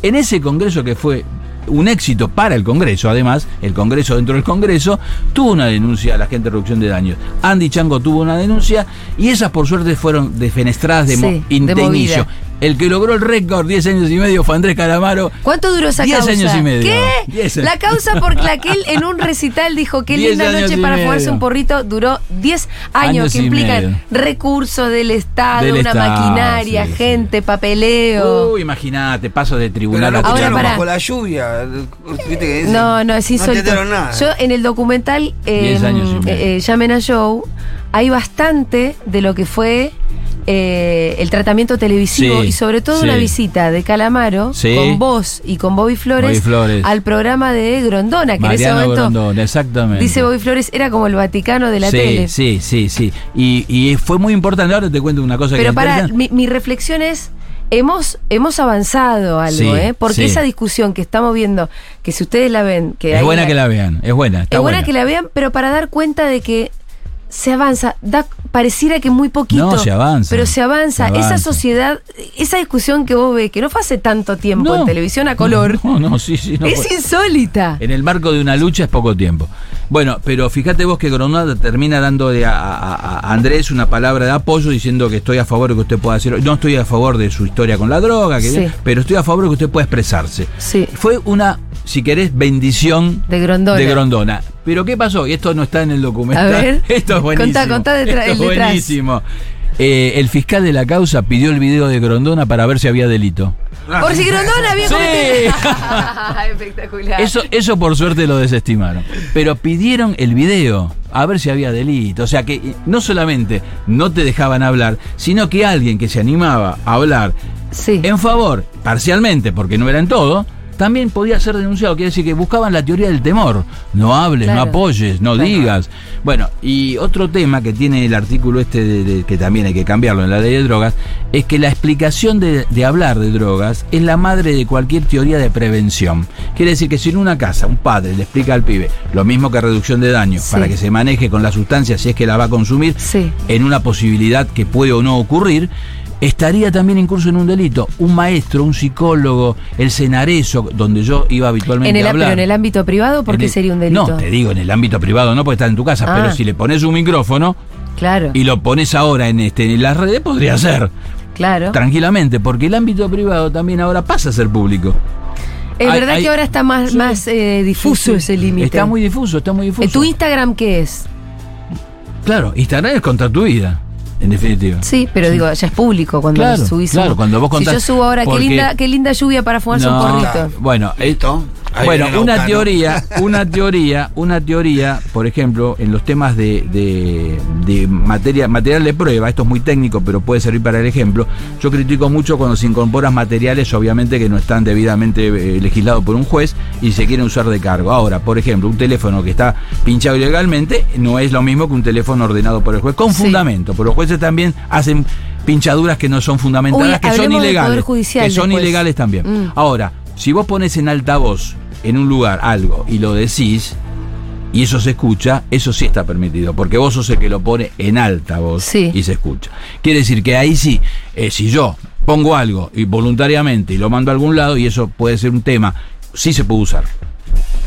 Speaker 3: En ese congreso que fue un éxito para el Congreso, además, el Congreso dentro del Congreso, tuvo una denuncia a la gente de reducción de daños. Andy Chango tuvo una denuncia y esas por suerte fueron defenestradas de,
Speaker 1: Sí,
Speaker 3: mo-
Speaker 1: de
Speaker 3: inicio. El que logró el récord 10 años y medio fue Andrés Calamaro.
Speaker 1: ¿Cuánto duró esa
Speaker 3: Diez
Speaker 1: causa?
Speaker 3: años y medio.
Speaker 1: ¿Qué?
Speaker 3: Diez años.
Speaker 1: La causa por la que él en un recital dijo qué
Speaker 3: Diez
Speaker 1: linda
Speaker 3: años
Speaker 1: noche para
Speaker 3: medio.
Speaker 1: fumarse un porrito duró 10 años,
Speaker 3: Años
Speaker 1: que implican recursos del Estado,
Speaker 3: Del
Speaker 1: una
Speaker 3: Estado,
Speaker 1: maquinaria,
Speaker 3: sí, sí.
Speaker 1: gente, papeleo.
Speaker 3: Uy, imagínate, paso de
Speaker 2: Pero
Speaker 3: tribunal
Speaker 2: no
Speaker 3: a
Speaker 1: pará.
Speaker 2: bajo la lluvia. ¿Viste que dicen?
Speaker 1: No, no, es insólito.
Speaker 2: entendieron nada.
Speaker 1: Yo en el documental
Speaker 3: medio.
Speaker 1: eh, eh, Llamen a Joe, hay bastante de lo que fue eh, el tratamiento televisivo
Speaker 3: Sí,
Speaker 1: y sobre todo
Speaker 3: sí.
Speaker 1: una visita de Calamaro
Speaker 3: Sí.
Speaker 1: con vos y con Bobby Flores,
Speaker 3: Bobby Flores.
Speaker 1: al programa de Grondona, que en ese momento
Speaker 3: Grondona, exactamente.
Speaker 1: dice Bobby Flores era como el Vaticano de la tele.
Speaker 3: Sí, sí, sí. Y, y fue muy importante. Ahora te cuento una cosa que
Speaker 1: Pero
Speaker 3: es
Speaker 1: para, mi, mi reflexión es, hemos, hemos avanzado algo,
Speaker 3: Sí,
Speaker 1: ¿eh? Porque
Speaker 3: sí.
Speaker 1: esa discusión que estamos viendo, que si ustedes la ven, que
Speaker 3: Es buena que la vean, es buena. Está
Speaker 1: es buena,
Speaker 3: buena
Speaker 1: que la vean, pero para dar cuenta de que se avanza, da, pareciera que muy poquito.
Speaker 3: No, se avanza,
Speaker 1: Pero se avanza.
Speaker 3: se
Speaker 1: Esa sociedad, esa discusión que vos ves, que no fue hace tanto tiempo
Speaker 3: No.
Speaker 1: en televisión a color,
Speaker 3: No, no, sí, sí. no
Speaker 1: es
Speaker 3: fue.
Speaker 1: insólita.
Speaker 3: En el marco de una lucha es poco tiempo. Bueno, pero fíjate vos que Grondona termina dando a, a- a Andrés una palabra de apoyo diciendo que estoy a favor de que usted pueda hacer. No estoy a favor de su historia con la droga, que-
Speaker 1: Sí.
Speaker 3: pero estoy a favor de que usted pueda expresarse.
Speaker 1: Sí.
Speaker 3: Fue una, si querés, bendición
Speaker 1: De Grondona.
Speaker 3: de Grondona. Pero ¿qué pasó? Y esto no está en el documental.
Speaker 1: A ver.
Speaker 3: Esto es buenísimo.
Speaker 1: Contá, contá detrás-
Speaker 3: Esto es buenísimo. eh, el fiscal de la causa pidió el video de Grondona para ver si había delito.
Speaker 1: Por si Grondona había
Speaker 3: Sí.
Speaker 1: cometido- Espectacular.
Speaker 3: Eso, eso por suerte lo desestimaron. Pero pidieron el video a ver si había delito. O sea que eh, no solamente no te dejaban hablar, sino que alguien que se animaba a hablar
Speaker 1: Sí.
Speaker 3: en favor, parcialmente, porque no era en todo, también podía ser denunciado. Quiere decir que buscaban la teoría del temor. No hables,
Speaker 1: Claro.
Speaker 3: no apoyes, no
Speaker 1: Claro.
Speaker 3: digas. Bueno, y otro tema que tiene el artículo este, de, de- que también hay que cambiarlo en la ley de drogas, es que la explicación de, de hablar de drogas es la madre de cualquier teoría de prevención. Quiere decir que si en una casa un padre le explica al pibe lo mismo que reducción de daño
Speaker 1: Sí.
Speaker 3: para que se maneje con la sustancia si es que la va a consumir,
Speaker 1: Sí.
Speaker 3: en una posibilidad que puede o no ocurrir, estaría también incurso en un delito. Un maestro, un psicólogo, el cenareso, donde yo iba habitualmente
Speaker 1: En el,
Speaker 3: a hablar.
Speaker 1: pero en el ámbito privado, ¿por qué
Speaker 3: el-
Speaker 1: sería un delito?
Speaker 3: No, te digo, en el ámbito privado no, porque está en tu casa,
Speaker 1: Ah.
Speaker 3: pero si le pones un micrófono
Speaker 1: Claro,
Speaker 3: y lo pones ahora en, este, en las redes, podría ser,
Speaker 1: claro.
Speaker 3: tranquilamente, porque el ámbito privado también ahora pasa a ser público.
Speaker 1: Es
Speaker 3: hay-
Speaker 1: verdad
Speaker 3: hay-
Speaker 1: que ahora está más,
Speaker 3: Sí.
Speaker 1: más eh, difuso
Speaker 3: Sí, sí.
Speaker 1: ese límite.
Speaker 3: Está muy difuso, está muy difuso.
Speaker 1: ¿En ¿Tu Instagram qué es?
Speaker 3: Claro, Instagram es contra tu vida, en definitiva.
Speaker 1: Sí, pero digo, ya es público cuando
Speaker 3: Claro,
Speaker 1: subís
Speaker 3: claro,
Speaker 1: un-
Speaker 3: cuando vos
Speaker 1: Si
Speaker 3: contás-
Speaker 1: yo subo ahora, qué linda, qué linda lluvia para fumarse un
Speaker 3: No,
Speaker 1: porrito.
Speaker 3: Bueno, eh,
Speaker 2: ¿Listo? Ahí
Speaker 3: Bueno, una
Speaker 2: Ocano.
Speaker 3: teoría, una teoría, una teoría, por ejemplo, en los temas de, de, de materia, material de prueba, esto es muy técnico, pero puede servir para el ejemplo. Yo critico mucho cuando se incorporan materiales, obviamente, que no están debidamente eh, legislados por un juez y se quieren usar de cargo. Ahora, por ejemplo, un teléfono que está pinchado ilegalmente no es lo mismo que un teléfono ordenado por el juez, con
Speaker 1: Sí.
Speaker 3: fundamento, pero los jueces también hacen pinchaduras que no son fundamentadas,
Speaker 1: Uy,
Speaker 3: que son ilegales.
Speaker 1: Poder Judicial
Speaker 3: que son
Speaker 1: después.
Speaker 3: ilegales también.
Speaker 1: Mm.
Speaker 3: Ahora, si vos pones en altavoz en un lugar algo y lo decís y eso se escucha, eso sí está permitido, porque vos sos el que lo pone en altavoz
Speaker 1: Sí.
Speaker 3: y se escucha. Quiere decir que ahí sí, eh, si yo pongo algo y voluntariamente y lo mando a algún lado y eso puede ser un tema, sí se puede usar.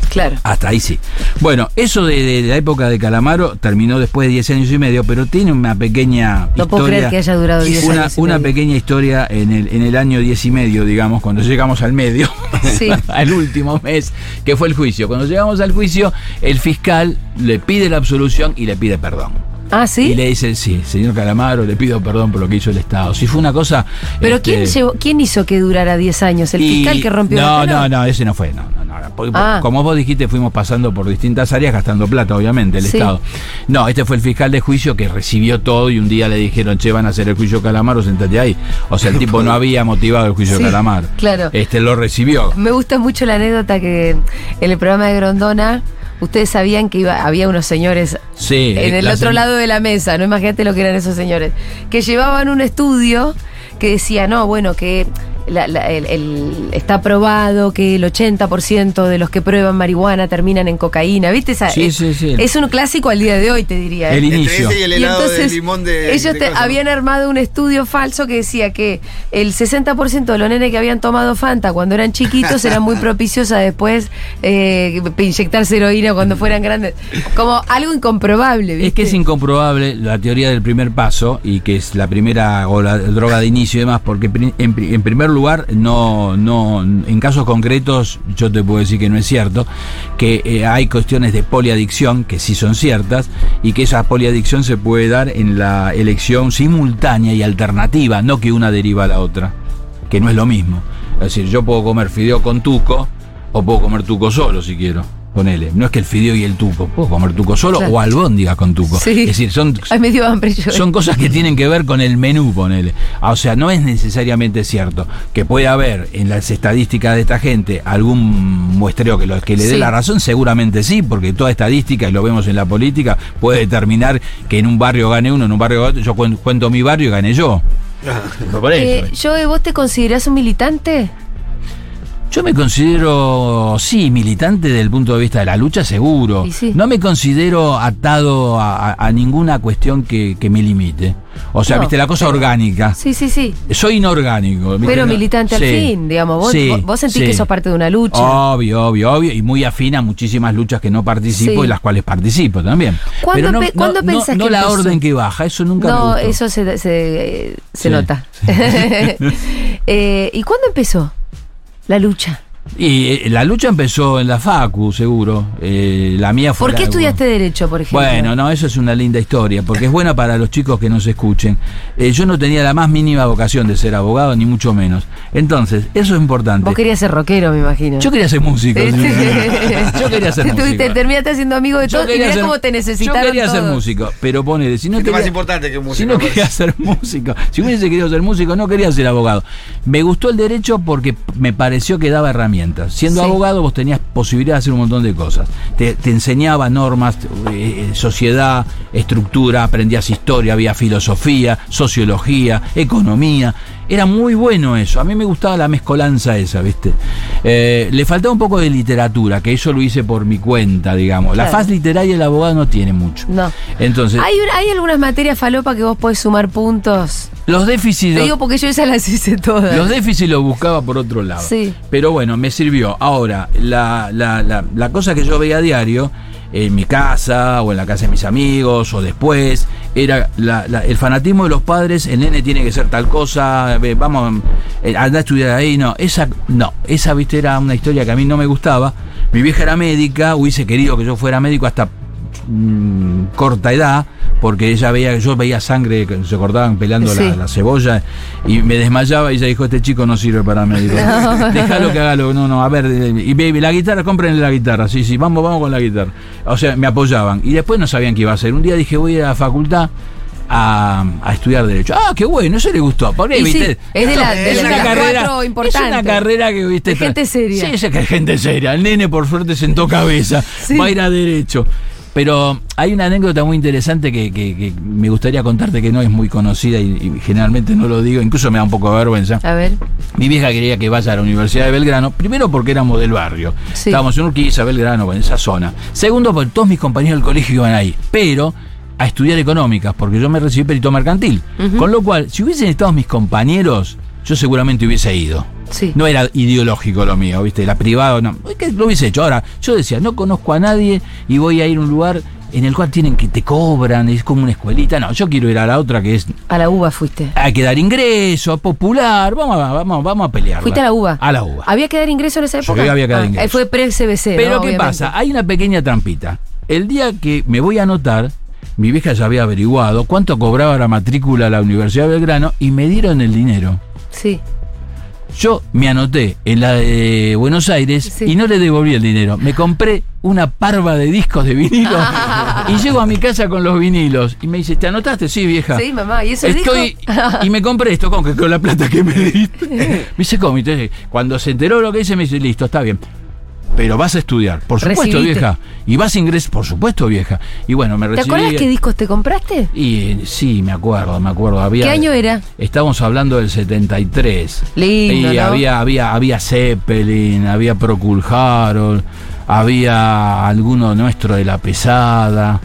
Speaker 1: Claro.
Speaker 3: Hasta ahí sí. Bueno, eso de, de la época de Calamaro terminó después de 10 años y medio, pero tiene una pequeña
Speaker 1: No puedo
Speaker 3: historia.
Speaker 1: creer que haya durado 10
Speaker 3: una,
Speaker 1: años y
Speaker 3: una
Speaker 1: medio.
Speaker 3: pequeña historia en el, en el año 10 y medio, digamos, cuando llegamos al medio,
Speaker 1: Sí.
Speaker 3: al último mes, que fue el juicio. Cuando llegamos al juicio, el fiscal le pide la absolución y le pide perdón.
Speaker 1: Ah, ¿sí?
Speaker 3: Y le dice, sí, señor Calamaro, le pido perdón por lo que hizo el Estado. Si fue una cosa...
Speaker 1: Pero
Speaker 3: este,
Speaker 1: ¿quién, llevó- ¿quién hizo que durara 10 años? ¿El
Speaker 3: y-
Speaker 1: fiscal que rompió
Speaker 3: no,
Speaker 1: la
Speaker 3: no, no, ese no fue. No, no, no. Porque,
Speaker 1: Ah.
Speaker 3: Como vos dijiste, fuimos pasando por distintas áreas gastando plata, obviamente, el
Speaker 1: Sí.
Speaker 3: Estado. No, este fue el fiscal de juicio que recibió todo y un día le dijeron, che, van a hacer el juicio Calamaro, sentate ahí. O sea, el tipo no había motivado el juicio
Speaker 1: Sí,
Speaker 3: Calamaro.
Speaker 1: claro.
Speaker 3: Este lo recibió.
Speaker 1: Me gusta mucho la anécdota que en el programa de Grondona ustedes sabían que iba, había unos señores
Speaker 3: Sí.
Speaker 1: en el otro lado de la mesa, no imagínate lo que eran esos señores, que llevaban un estudio que decía, no, bueno, que la- la- el- el- está probado que el 80% de los que prueban marihuana terminan en cocaína, ¿viste? Esa-
Speaker 3: Sí,
Speaker 1: es,
Speaker 3: sí, sí.
Speaker 1: es un clásico al día de hoy, te diría. ¿eh?
Speaker 3: El inicio.
Speaker 2: ese y el
Speaker 1: Y
Speaker 2: helado
Speaker 1: entonces
Speaker 2: de limón de.
Speaker 1: ellos
Speaker 2: de
Speaker 1: te- habían armado un estudio falso que decía que el 60% de los nenes que habían tomado Fanta cuando eran chiquitos eran muy propicios a después eh, inyectarse heroína cuando fueran grandes. Como algo incomprobable, ¿viste?
Speaker 3: Es que es incomprobable la teoría del primer paso y que es la primera o la droga de inicio y demás, porque en, en primer lugar, no, no, en casos concretos, yo te puedo decir que no es cierto, que eh, hay cuestiones de poliadicción que sí son ciertas y que esa poliadicción se puede dar en la elección simultánea y alternativa, no que una deriva a la otra, que no es lo mismo. Es decir, yo puedo comer fideo con tuco o puedo comer tuco solo si quiero. Ponele, no es que el fideo y el tuco, puedo comer tuco solo
Speaker 1: Claro.
Speaker 3: o albóndiga con tuco.
Speaker 1: Sí.
Speaker 3: Es decir, son,
Speaker 1: Ay, me dio hambre yo.
Speaker 3: son cosas que tienen que ver con el menú, ponele. Ah, O sea, no es necesariamente cierto que puede haber en las estadísticas de esta gente algún muestreo que, lo, que le dé
Speaker 1: Sí.
Speaker 3: la razón, seguramente sí, porque toda estadística, y lo vemos en la política, puede determinar que en un barrio gane uno, en un barrio gane otro. yo cuen- cuento mi barrio y gané yo. Por eso.
Speaker 1: Eh, Joe, ¿vos te considerás un militante?
Speaker 3: Yo me considero, sí, militante desde el punto de vista de la lucha, seguro.
Speaker 1: Sí.
Speaker 3: No me considero atado a, a- ninguna cuestión que, que me limite. O sea,
Speaker 1: No,
Speaker 3: viste, la cosa
Speaker 1: pero-
Speaker 3: orgánica.
Speaker 1: Sí, sí, sí.
Speaker 3: Soy inorgánico. ¿viste?
Speaker 1: Pero militante al fin, digamos. Vos,
Speaker 3: Sí,
Speaker 1: vos- sentís que sos parte de una lucha.
Speaker 3: Obvio, obvio, obvio. Y muy afín a muchísimas luchas que no participo y las cuales participo también.
Speaker 1: ¿Cuándo
Speaker 3: Pero no,
Speaker 1: pe-
Speaker 3: no-
Speaker 1: cuándo
Speaker 3: no-
Speaker 1: pensás
Speaker 3: no
Speaker 1: que
Speaker 3: la
Speaker 1: empezó?
Speaker 3: orden que baja, eso nunca me
Speaker 1: no,
Speaker 3: gustó.
Speaker 1: eso se, se, se nota. Eh, ¿Y cuándo empezó la lucha?
Speaker 3: Y eh, la lucha empezó en la Facu, seguro. Eh, la mía fue.
Speaker 1: ¿Por qué estudiaste Derecho, por ejemplo?
Speaker 3: Bueno, no, eso es una linda historia, porque es buena para los chicos que nos escuchen. Eh, yo no tenía la más mínima vocación de ser abogado, ni mucho menos. Entonces, eso es importante.
Speaker 1: Vos querías ser rockero, me imagino.
Speaker 3: Yo quería ser músico. sí. Yo quería ser
Speaker 1: Te
Speaker 3: músico.
Speaker 1: terminaste siendo amigo de
Speaker 3: Yo
Speaker 1: todos y mirá
Speaker 3: ser-
Speaker 1: cómo te necesitaron
Speaker 3: Yo quería ser músico, pero ponele, si no quería,
Speaker 2: más importante que músico.
Speaker 3: si no quería ser músico, si hubiese querido ser músico, no quería ser abogado. Me gustó el derecho porque me pareció que daba herramientas. Siendo
Speaker 1: Sí.
Speaker 3: abogado, vos tenías posibilidad de hacer un montón de cosas. Te, te enseñaba normas, eh, sociedad, estructura, aprendías historia, había filosofía, sociología, economía. Era muy bueno eso. A mí me gustaba la mezcolanza esa, ¿viste? Eh, le faltaba un poco de literatura, que eso lo hice por mi cuenta, digamos. La faz literaria el abogado no tiene mucho.
Speaker 1: No.
Speaker 3: Entonces,
Speaker 1: ¿Hay, hay algunas materias falopa que vos podés sumar puntos.
Speaker 3: los déficits.
Speaker 1: Te digo porque yo esas las hice todas.
Speaker 3: Los déficits los buscaba por otro lado.
Speaker 1: Sí.
Speaker 3: Pero bueno, me sirvió. Ahora, la, la, la, la cosa que yo veía a diario, en mi casa o en la casa de mis amigos o después, era la- la- el fanatismo de los padres, el nene tiene que ser tal cosa, vamos, eh, anda a estudiar ahí, no, esa, no, esa, viste, era una historia que a mí no me gustaba. Mi vieja era médica, hubiese querido que yo fuera médico hasta mm, corta edad, porque ella veía yo veía sangre se cortaban pelando
Speaker 1: Sí.
Speaker 3: la, la cebolla y me desmayaba y ella dijo, este chico no sirve para médico. Déjalo que haga lo, no, no, a ver, eh, y baby, la guitarra, cómprenle la guitarra, sí, sí, vamos, vamos con la guitarra. O sea, me apoyaban. Y después no sabían qué iba a hacer. Un día dije, voy a la facultad. A, a estudiar Derecho. Ah, qué bueno, eso le gustó.
Speaker 1: Es de la- de
Speaker 3: es
Speaker 1: la
Speaker 3: una carrera
Speaker 1: importante.
Speaker 3: Es una carrera que, viste.
Speaker 1: De gente seria.
Speaker 3: Sí, es que es gente seria. El nene, por suerte, sentó cabeza.
Speaker 1: Sí.
Speaker 3: Va a ir a Derecho. Pero hay una anécdota muy interesante que, que- que me gustaría contarte que no es muy conocida y, y generalmente no lo digo, incluso me da un poco de vergüenza.
Speaker 1: A ver.
Speaker 3: Mi vieja quería que vaya a la Universidad de Belgrano, primero porque éramos del barrio.
Speaker 1: Sí.
Speaker 3: Estábamos en Urquiza, Belgrano, en esa zona. Segundo, porque todos mis compañeros del colegio iban ahí. Pero a estudiar económicas, porque yo me recibí perito mercantil. Con lo cual, si hubiesen estado mis compañeros, yo seguramente hubiese ido.
Speaker 1: Sí.
Speaker 3: No era ideológico lo mío, ¿viste? La privada, no. Que lo hubiese hecho. Ahora, yo decía, no conozco a nadie y voy a ir a un lugar en el cual tienen que te cobran, es como una escuelita. No, yo quiero ir a la otra que es
Speaker 1: A la uva fuiste.
Speaker 3: hay que dar ingreso, popular, vamos a, vamos, vamos a pelear.
Speaker 1: Fuiste a la uva.
Speaker 3: A la uva.
Speaker 1: ¿Había que dar ingreso en esa
Speaker 3: Yo
Speaker 1: época?
Speaker 3: que había que dar
Speaker 1: Ah,
Speaker 3: ingreso.
Speaker 1: Fue pre-CBC.
Speaker 3: Pero
Speaker 1: ¿no?
Speaker 3: ¿qué
Speaker 1: Obviamente.
Speaker 3: pasa? Hay una pequeña trampita. El día que me voy a anotar, mi vieja ya había averiguado cuánto cobraba la matrícula a la Universidad de Belgrano y me dieron el dinero.
Speaker 1: Sí.
Speaker 3: Yo me anoté en la de Buenos Aires
Speaker 1: Sí.
Speaker 3: y no le devolví el dinero. Me compré una parva de discos de vinilo y llego a mi casa con los vinilos y me dice, ¿te anotaste? Sí, vieja.
Speaker 1: Sí, mamá. ¿Y eso
Speaker 3: Estoy y me compré esto con, con la plata que me diste. Me dice, ¿cómo? Entonces, cuando se enteró lo que hice, me dice, listo, está bien. Pero vas a estudiar, por supuesto,
Speaker 1: Recibite.
Speaker 3: vieja. Y vas a ingresar, por supuesto, vieja. Y bueno, me
Speaker 1: ¿Te
Speaker 3: recibí.
Speaker 1: acuerdas qué discos te compraste?
Speaker 3: Y sí, me acuerdo, me acuerdo. Había,
Speaker 1: ¿Qué año era?
Speaker 3: Estábamos hablando del 73.
Speaker 1: Lindo,
Speaker 3: Y
Speaker 1: ¿no?
Speaker 3: había, había, había Zeppelin, había Procul Harold, había alguno nuestro de la pesada.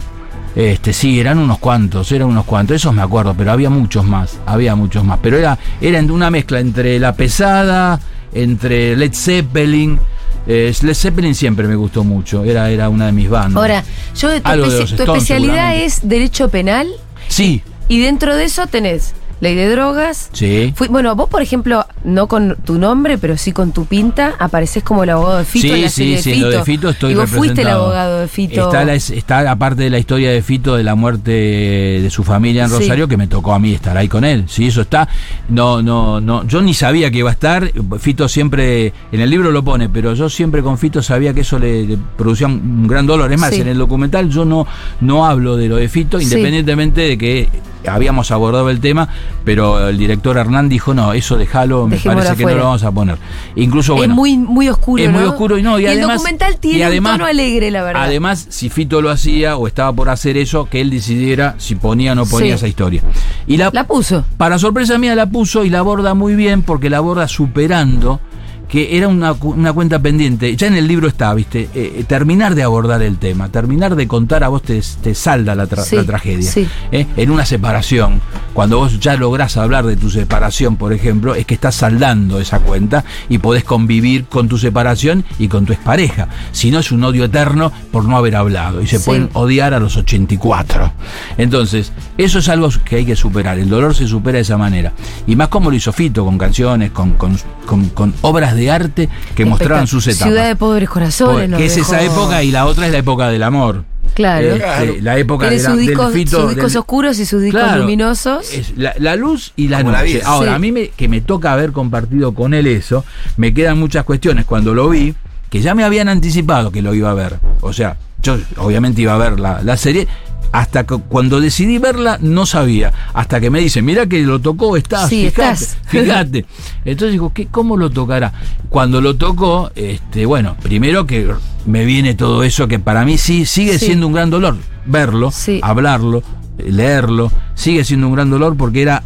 Speaker 3: Este, sí, eran unos cuantos, eran unos cuantos, esos me acuerdo, pero había muchos más, había muchos más. Pero era, era una mezcla entre la pesada, entre Led Zeppelin. Eh, Led Zeppelin siempre me gustó mucho, era, era una de mis bandas.
Speaker 1: Ahora, yo tu, especi- tu
Speaker 3: Stones,
Speaker 1: especialidad es derecho penal.
Speaker 3: Sí,
Speaker 1: y dentro de eso tenés ley de drogas.
Speaker 3: sí.
Speaker 1: Fui- bueno, vos, por ejemplo, no con tu nombre, pero sí con tu pinta, apareces como el abogado de Fito en la serie de
Speaker 3: sí,
Speaker 1: Fito.
Speaker 3: lo de Fito estoy
Speaker 1: y vos fuiste el abogado de Fito.
Speaker 3: Está, la, está aparte de la historia de Fito, de la muerte de su familia en
Speaker 1: Sí.
Speaker 3: Rosario, que me tocó a mí estar ahí con él. Sí, eso está. No, no, no. Yo ni sabía que iba a estar. Fito siempre, en el libro lo pone, pero yo siempre con Fito sabía que eso le, le producía un, gran dolor. Es más,
Speaker 1: Sí.
Speaker 3: en el documental yo no, no hablo de lo de Fito,
Speaker 1: Sí.
Speaker 3: independientemente de que habíamos abordado el tema, pero el director Hernán dijo, no, eso déjalo, me
Speaker 1: Dejémoslo
Speaker 3: parece que no lo vamos a poner. Incluso,
Speaker 1: es
Speaker 3: bueno,
Speaker 1: muy, muy oscuro,
Speaker 3: es muy oscuro y no, y,
Speaker 1: el
Speaker 3: además.
Speaker 1: documental tiene
Speaker 3: y además-
Speaker 1: un tono alegre, la verdad.
Speaker 3: Además, si Fito lo hacía o estaba por hacer eso, que él decidiera si ponía o no ponía
Speaker 1: Sí.
Speaker 3: esa historia. Y la,
Speaker 1: La puso.
Speaker 3: para sorpresa mía la puso y la aborda muy bien porque la aborda superando que era una, una cuenta pendiente. Ya en el libro está, ¿viste? Eh, eh, terminar de abordar el tema, terminar de contar a vos te, te salda la, tra-
Speaker 1: Sí,
Speaker 3: la tragedia.
Speaker 1: sí.
Speaker 3: ¿eh? En una separación, cuando vos ya lográs hablar de tu separación, por ejemplo, es que estás saldando esa cuenta y podés convivir con tu separación y con tu expareja. Si no, es un odio eterno por no haber hablado y se
Speaker 1: Sí.
Speaker 3: pueden odiar a los 84. Entonces, eso es algo que hay que superar. El dolor se supera de esa manera. Y más como lo hizo Fito, con canciones, con, con- con- con obras obras de arte que mostraban sus etapas.
Speaker 1: Ciudad de pobres corazones.
Speaker 3: que es esa época y la otra es la época del amor.
Speaker 1: Claro.
Speaker 3: Este,
Speaker 2: Claro.
Speaker 3: La época de la-
Speaker 1: sus
Speaker 3: del
Speaker 1: discos,
Speaker 3: fito,
Speaker 1: sus discos
Speaker 3: del-
Speaker 1: oscuros y sus discos
Speaker 3: Claro,
Speaker 1: luminosos.
Speaker 3: es la, la luz y la
Speaker 2: Como
Speaker 3: noche. Ahora,
Speaker 1: Sí.
Speaker 3: a mí me, que me toca haber compartido con él eso, me quedan muchas cuestiones cuando lo vi, que ya me habían anticipado que lo iba a ver. O sea, yo obviamente iba a ver la, la serie. Hasta que cuando decidí verla no sabía. Hasta que me dicen, mira que lo tocó, estás,
Speaker 1: Sí,
Speaker 3: fíjate,
Speaker 1: estás.
Speaker 3: fíjate. Entonces digo, ¿qué, ¿cómo lo tocará? Cuando lo tocó, este, bueno, primero que me viene todo eso que para mí sí sigue
Speaker 1: Sí.
Speaker 3: siendo un gran dolor. Verlo,
Speaker 1: Sí.
Speaker 3: hablarlo, leerlo, sigue siendo un gran dolor porque era.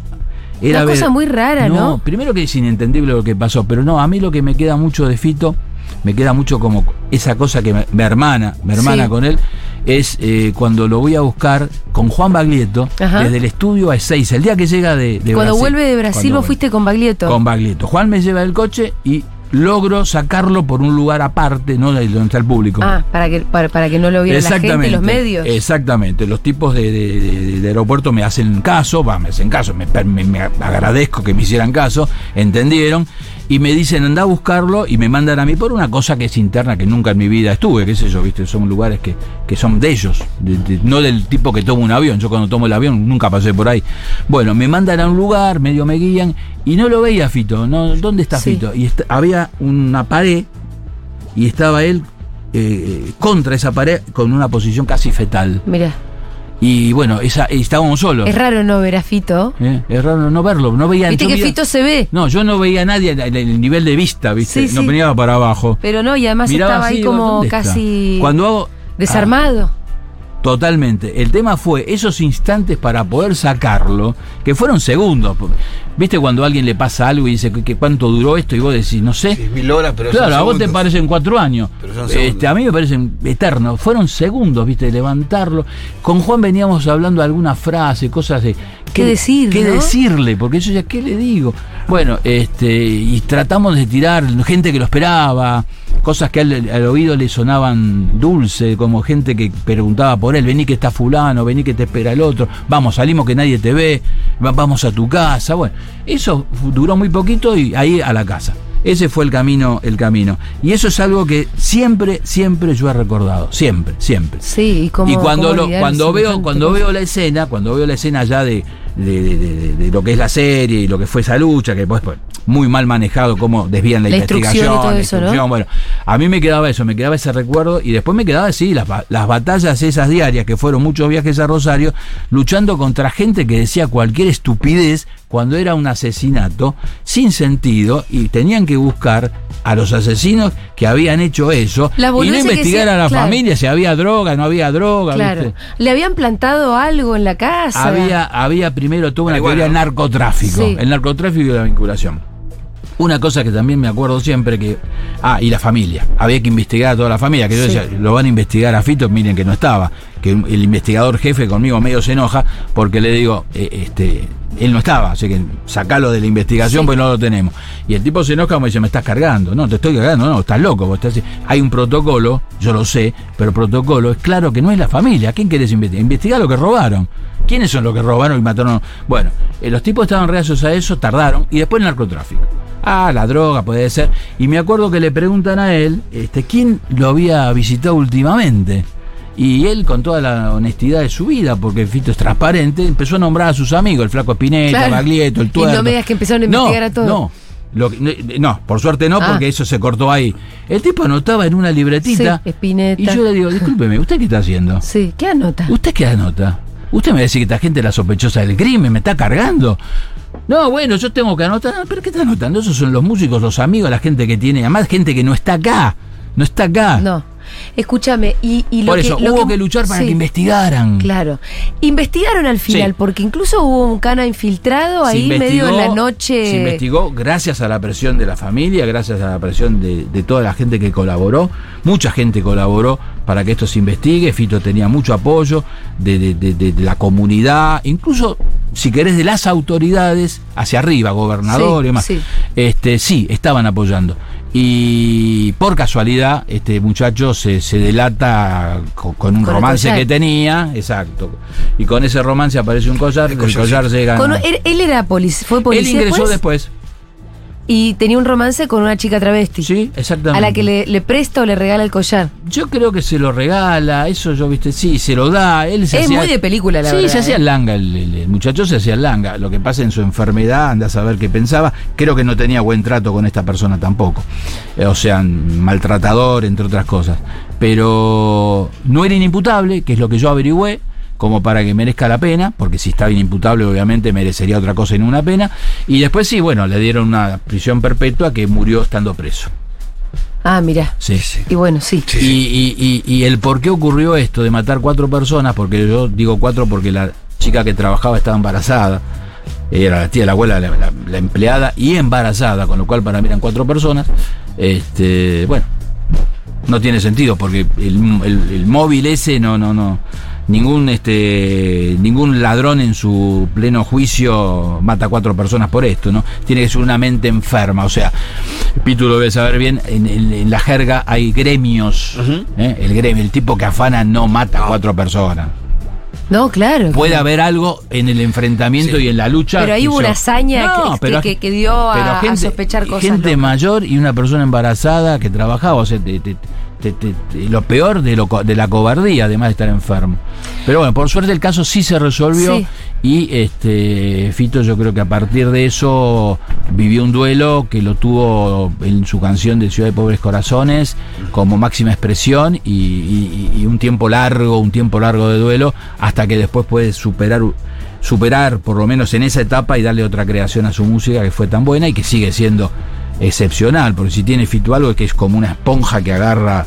Speaker 3: Era
Speaker 1: Una cosa muy rara, ¿no?
Speaker 3: Primero que es inentendible lo que pasó, pero no, a mí lo que me queda mucho de Fito, me queda mucho como esa cosa que me, me hermana, me hermana
Speaker 1: Sí.
Speaker 3: con él, es eh, cuando lo voy a buscar con Juan Baglietto,
Speaker 1: Ajá.
Speaker 3: desde el estudio a Ezeiza, el día que llega de, de
Speaker 1: Cuando
Speaker 3: Brasil.
Speaker 1: vuelve de Brasil,
Speaker 3: Cuando
Speaker 1: vos fuiste con Baglietto.
Speaker 3: Con Baglietto. Juan me lleva el coche y logro sacarlo por un lugar aparte, no de donde está el público.
Speaker 1: Ah, para que, para, para que no lo viera la gente, los medios.
Speaker 3: Exactamente. Los tipos de, de- de- de aeropuerto me hacen caso, va, me hacen caso, me, per- me- me agradezco que me hicieran caso, entendieron, y me dicen anda a buscarlo y me mandan a mí por una cosa que es interna, que nunca en mi vida estuve, qué sé yo, viste, son lugares que, que son de ellos, de- de- no del tipo que toma un avión. Yo cuando tomo el avión nunca pasé por ahí. Bueno, me mandan a un lugar, medio me guían, y no lo veía Fito, no, ¿dónde está
Speaker 1: Sí.
Speaker 3: Fito? Y había una pared y estaba él eh, contra esa pared con una posición casi fetal.
Speaker 1: Mira,
Speaker 3: Y bueno, esa, estábamos solos.
Speaker 1: es raro no ver a Fito.
Speaker 3: ¿eh? Es raro no verlo, no veía
Speaker 1: Viste que
Speaker 3: veía-
Speaker 1: Fito se ve,
Speaker 3: No, yo no veía a nadie en el, el nivel de vista, ¿viste?
Speaker 1: Sí,
Speaker 3: no
Speaker 1: sí.
Speaker 3: venía para abajo.
Speaker 1: pero no, y además
Speaker 3: Miraba
Speaker 1: estaba
Speaker 3: así,
Speaker 1: ahí como casi
Speaker 3: Cuando hago.
Speaker 1: desarmado.
Speaker 3: Ah, totalmente. El tema fue esos instantes para poder sacarlo, que fueron segundos. ¿Viste cuando a alguien le pasa algo y dice que, que cuánto duró esto? Y vos decís, no sé.
Speaker 2: Seis mil horas, pero
Speaker 3: Claro,
Speaker 2: son
Speaker 3: a vos te parecen cuatro años.
Speaker 2: Pero son.
Speaker 3: Este, a mí me parecen eternos. Fueron segundos, viste, levantarlo. Con Juan veníamos hablando de alguna frase, cosas de.
Speaker 1: ¿Qué decir,
Speaker 3: ¿Qué
Speaker 1: no?
Speaker 3: decirle? Porque yo ya, ¿qué le digo? Bueno, este, y tratamos de tirar gente que lo esperaba, cosas que al, al oído le sonaban dulce, como gente que preguntaba por él, vení que está fulano, vení que te espera el otro, vamos, salimos que nadie te ve, va- vamos a tu casa. Bueno, eso duró muy poquito y ahí a la casa. Ese fue el camino, el camino. Y eso es algo que siempre, siempre yo he recordado. Siempre, siempre.
Speaker 1: Sí, y como
Speaker 3: y cuando lo, cuando veo, cuando veo la escena, cuando veo la escena ya de, de, de- lo que es la serie y lo que fue esa lucha, que después pues, muy mal manejado cómo desvían la, investigación,
Speaker 1: todo
Speaker 3: la
Speaker 1: eso, ¿no?
Speaker 3: instrucción, bueno, a mí me quedaba eso, me quedaba ese recuerdo y después me quedaba sí las, las batallas esas diarias que fueron muchos viajes a Rosario luchando contra gente que decía cualquier estupidez cuando era un asesinato sin sentido y tenían que buscar a los asesinos que habían hecho eso
Speaker 1: La
Speaker 3: y no investigar a la
Speaker 1: claro.
Speaker 3: familia si había droga, no había droga,
Speaker 1: Claro.
Speaker 3: ¿viste?
Speaker 1: Le habían plantado algo en la casa.
Speaker 3: Había, había primero toda una
Speaker 2: Marihuana,
Speaker 3: teoría de
Speaker 2: ¿no?
Speaker 3: narcotráfico,
Speaker 1: Sí.
Speaker 3: el narcotráfico y la vinculación. Una cosa que también me acuerdo siempre que. Ah, y la familia. Había que investigar a toda la familia. Que yo
Speaker 1: Sí.
Speaker 3: decía, lo van a investigar a Fito, miren que no estaba. Que el investigador jefe conmigo medio se enoja porque le digo, eh, este, él no estaba, así que sacalo de la investigación
Speaker 1: Sí.
Speaker 3: pues no lo tenemos. Y el tipo se enoja y me dice, me estás cargando. No, te estoy cargando, no, estás loco. vos estás... Hay un protocolo, yo lo sé, pero el protocolo es claro que no es la familia. ¿A quién querés investigar? Investigar lo que robaron. ¿Quiénes son los que robaron y mataron? Bueno, eh, los tipos estaban reacios a eso, tardaron, y después el narcotráfico. Ah, la droga puede ser. Y me acuerdo que le preguntan a él, este, ¿quién lo había visitado últimamente? Y él, con toda la honestidad de su vida, porque Fito es transparente, empezó a nombrar a sus amigos, el flaco Espineta,
Speaker 1: Claro.
Speaker 3: Baglietto, el
Speaker 1: Y
Speaker 3: tuerto.
Speaker 1: no me digas que empezaron a investigar
Speaker 3: no,
Speaker 1: a todos.
Speaker 3: No, lo que- no, por suerte no,
Speaker 1: Ah.
Speaker 3: porque eso se cortó ahí. El tipo anotaba en una libretita.
Speaker 1: Sí.
Speaker 3: Y yo le digo, discúlpeme, ¿usted qué está haciendo?
Speaker 1: Sí, ¿qué anota?
Speaker 3: ¿Usted qué anota? ¿Usted me decir que esta gente es la sospechosa del crimen? ¿Me está cargando? No, bueno, yo tengo que anotar. Ah, ¿Pero qué está anotando? Esos son los músicos, los amigos, la gente que tiene. Además, gente que no está acá. No está acá.
Speaker 1: No. Escúchame, y, y lo
Speaker 3: Por eso,
Speaker 1: que, lo
Speaker 3: hubo que, luchar para
Speaker 1: sí,
Speaker 3: que investigaran.
Speaker 1: Claro. Investigaron al final,
Speaker 3: Sí.
Speaker 1: porque incluso hubo un cana infiltrado
Speaker 3: Se
Speaker 1: ahí medio en la noche.
Speaker 3: Se investigó gracias a la presión de la familia, gracias a la presión de, de toda la gente que colaboró. Mucha gente colaboró para que esto se investigue. Fito tenía mucho apoyo de, de- de- de- de la comunidad, incluso, si querés, de las autoridades hacia arriba, gobernador
Speaker 1: Sí,
Speaker 3: y demás.
Speaker 1: sí.
Speaker 3: Este, sí, estaban apoyando. Y por casualidad, este muchacho se, se delata co- con, un
Speaker 1: Con el
Speaker 3: romance
Speaker 1: collar.
Speaker 3: que tenía, exacto. Y con ese romance aparece un collar,
Speaker 2: El
Speaker 3: el collar,
Speaker 2: collar, sí.
Speaker 3: llega.
Speaker 1: Con- él, él era policía, fue policía
Speaker 3: Él ingresó
Speaker 1: después.
Speaker 3: después.
Speaker 1: Y tenía un romance con una chica travesti.
Speaker 3: Sí, exactamente.
Speaker 1: A la que le, le presta o le regala el collar.
Speaker 3: Yo creo que se lo regala, eso yo, viste, sí, se lo da. Él se
Speaker 1: Es
Speaker 3: hacía-
Speaker 1: muy de película, la
Speaker 3: sí,
Speaker 1: verdad.
Speaker 3: se hacía
Speaker 1: ¿eh?
Speaker 3: langa, el, el- el muchacho se hacía langa. Lo que pasa en su enfermedad, anda a saber qué pensaba. Creo que no tenía buen trato con esta persona tampoco. Eh, o sea, maltratador, entre otras cosas. Pero no era inimputable, que es lo que yo averigüé, como para que merezca la pena, porque si estaba inimputable, obviamente merecería otra cosa y no una pena. Y después sí, bueno, le dieron una prisión perpetua que murió estando preso.
Speaker 1: Ah, mira.
Speaker 3: Sí,
Speaker 1: Y bueno, sí.
Speaker 2: Sí,
Speaker 3: y, y- y- y el por qué ocurrió esto de matar cuatro personas, porque yo digo cuatro porque la chica que trabajaba estaba embarazada, era la tía, la abuela, la, la- la empleada y embarazada, con lo cual para mí eran cuatro personas. Este, bueno, no tiene sentido porque el, el- el móvil ese no, no, no. Ningún este ningún ladrón en su pleno juicio mata a cuatro personas por esto, ¿no? Tiene que ser una mente enferma. O sea, Pitu lo debe saber bien, en, en- en la jerga hay gremios. ¿eh? El gremio, el tipo que afana no mata a cuatro personas.
Speaker 1: No, claro.
Speaker 3: Puede haber algo en el enfrentamiento
Speaker 2: Sí.
Speaker 3: y en la lucha.
Speaker 1: Pero ahí
Speaker 3: que
Speaker 1: hubo
Speaker 3: yo-
Speaker 1: una hazaña que- que- que- que dio a- a sospechar cosas
Speaker 3: Gente
Speaker 1: locas.
Speaker 3: mayor y una persona embarazada que trabajaba, o sea, te- te- te- te- te- lo peor de, lo, de la cobardía, además de estar enfermo. Pero bueno, por suerte el caso sí se resolvió
Speaker 1: Sí.
Speaker 3: y este Fito yo creo que a partir de eso vivió un duelo que lo tuvo en su canción de Ciudad de Pobres Corazones como máxima expresión y, y- y un tiempo largo, un tiempo largo de duelo hasta que después puede superar superar por lo menos en esa etapa y darle otra creación a su música que fue tan buena y que sigue siendo excepcional, porque si tiene Fito algo que es como una esponja que agarra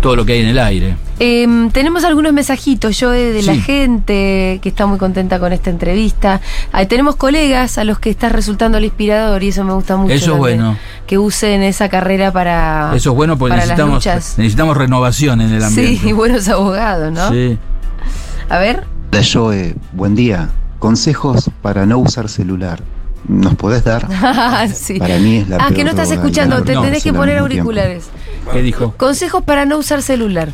Speaker 3: todo lo que hay en el aire.
Speaker 1: Em, tenemos algunos mensajitos, yo de la
Speaker 3: Sí.
Speaker 1: gente que está muy contenta con esta entrevista. Tenemos colegas a los que está resultando el inspirador y eso me gusta mucho.
Speaker 3: Eso es bueno.
Speaker 1: Que usen esa carrera para.
Speaker 3: Eso es bueno porque necesitamos, renovación en el ambiente.
Speaker 1: Sí, y buenos abogados, ¿no?
Speaker 3: Sí.
Speaker 1: A ver.
Speaker 4: Hola Joe, buen día. Consejos para no usar celular. ¿Nos podés dar?
Speaker 1: sí.
Speaker 4: Para mí es la
Speaker 1: Ah,
Speaker 4: peor
Speaker 1: que no estás escuchando, te
Speaker 3: no,
Speaker 1: tenés que poner
Speaker 4: tiempo.
Speaker 1: auriculares.
Speaker 3: ¿Qué dijo?
Speaker 1: Consejos para no usar celular.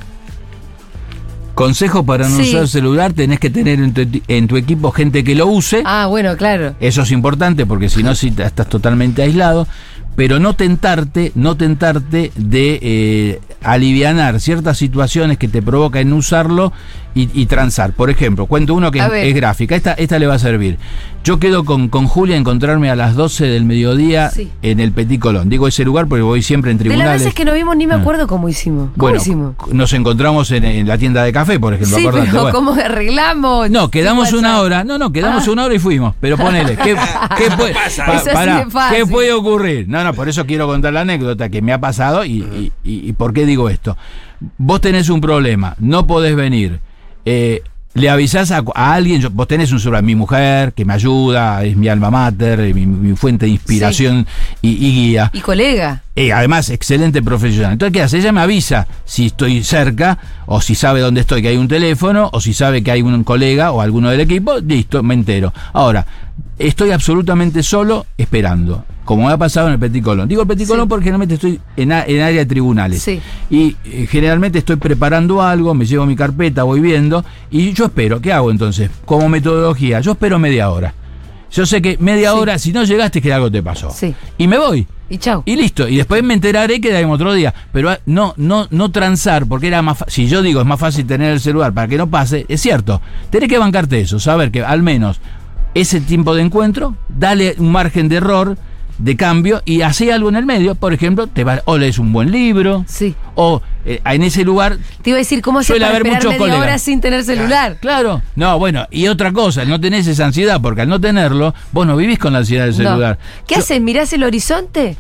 Speaker 3: Consejo para no
Speaker 1: Sí.
Speaker 3: usar celular, tenés que tener en tu, en tu equipo gente que lo use.
Speaker 1: Ah, bueno, claro.
Speaker 3: Eso es importante porque si no, si estás totalmente aislado. Pero no tentarte, no tentarte de eh, alivianar ciertas situaciones que te provocan usarlo y, y transar. Por ejemplo, cuento uno que es, gráfica. Esta, esta le va a servir. Yo quedo con, con Julia a encontrarme a las 12 del mediodía
Speaker 1: Sí.
Speaker 3: en el Petit Colón. Digo ese lugar porque voy siempre en
Speaker 1: De las
Speaker 3: tribunales.
Speaker 1: veces que nos vimos ni me
Speaker 3: Ah.
Speaker 1: acuerdo cómo hicimos. ¿Cómo
Speaker 3: bueno,
Speaker 1: hicimos?
Speaker 3: nos encontramos en, en la tienda de café, por ejemplo.
Speaker 1: Sí,
Speaker 3: acordate.
Speaker 1: pero
Speaker 3: Bueno.
Speaker 1: ¿cómo arreglamos?
Speaker 3: No, quedamos una hora. No, no, quedamos
Speaker 1: Ah.
Speaker 3: una hora y fuimos. Pero ponele, ¿qué, qué puede, pa-. ¿qué puede ocurrir? No, no, por eso quiero contar la anécdota que me ha pasado y, y- y- y por qué digo esto. Vos tenés un problema, no podés venir. Eh, le avisás a, a alguien, yo- vos tenés un celular, mi mujer, que me ayuda, es mi alma mater, eh, mi, mi fuente de inspiración y, y guía.
Speaker 1: Y colega.
Speaker 3: Eh, además, excelente profesional. Entonces, ¿qué hace? Ella me avisa si estoy cerca, o si sabe dónde estoy, que hay un teléfono, o si sabe que hay un colega o alguno del equipo, listo, me entero. Ahora, estoy absolutamente solo esperando, como me ha pasado en el Petit Colón. Digo el Petit
Speaker 1: Sí.
Speaker 3: Colón porque generalmente estoy en, a- en área de tribunales.
Speaker 1: Sí.
Speaker 3: Y eh, generalmente estoy preparando algo, me llevo mi carpeta, voy viendo, y yo espero. ¿Qué hago entonces? Como metodología, yo espero media hora. Yo sé que media
Speaker 1: Sí.
Speaker 3: hora, si no llegaste, que algo te pasó.
Speaker 1: Sí.
Speaker 3: Y me voy.
Speaker 1: Y chau.
Speaker 3: Y listo, y después me enteraré que hay otro día. Pero ah, no, no, no transar, porque era más si yo digo es más fácil tener el celular para que no pase, es cierto. Tenés que bancarte eso, saber que al menos ese tiempo de encuentro, dale un margen de error, de cambio, y hace algo en el medio. Por ejemplo, te va, o lees un buen libro,
Speaker 1: Sí.
Speaker 3: o eh, en ese lugar
Speaker 1: Te iba a decir, ¿cómo
Speaker 3: Suele
Speaker 1: para
Speaker 3: haber muchos
Speaker 1: media
Speaker 3: colegas.
Speaker 1: hora sin tener celular?
Speaker 3: Claro, no, bueno, y otra cosa, no tenés esa ansiedad, porque al no tenerlo, vos no vivís con la ansiedad del
Speaker 1: No.
Speaker 3: celular.
Speaker 1: ¿Qué
Speaker 3: Yo-
Speaker 1: haces? ¿Mirás el horizonte?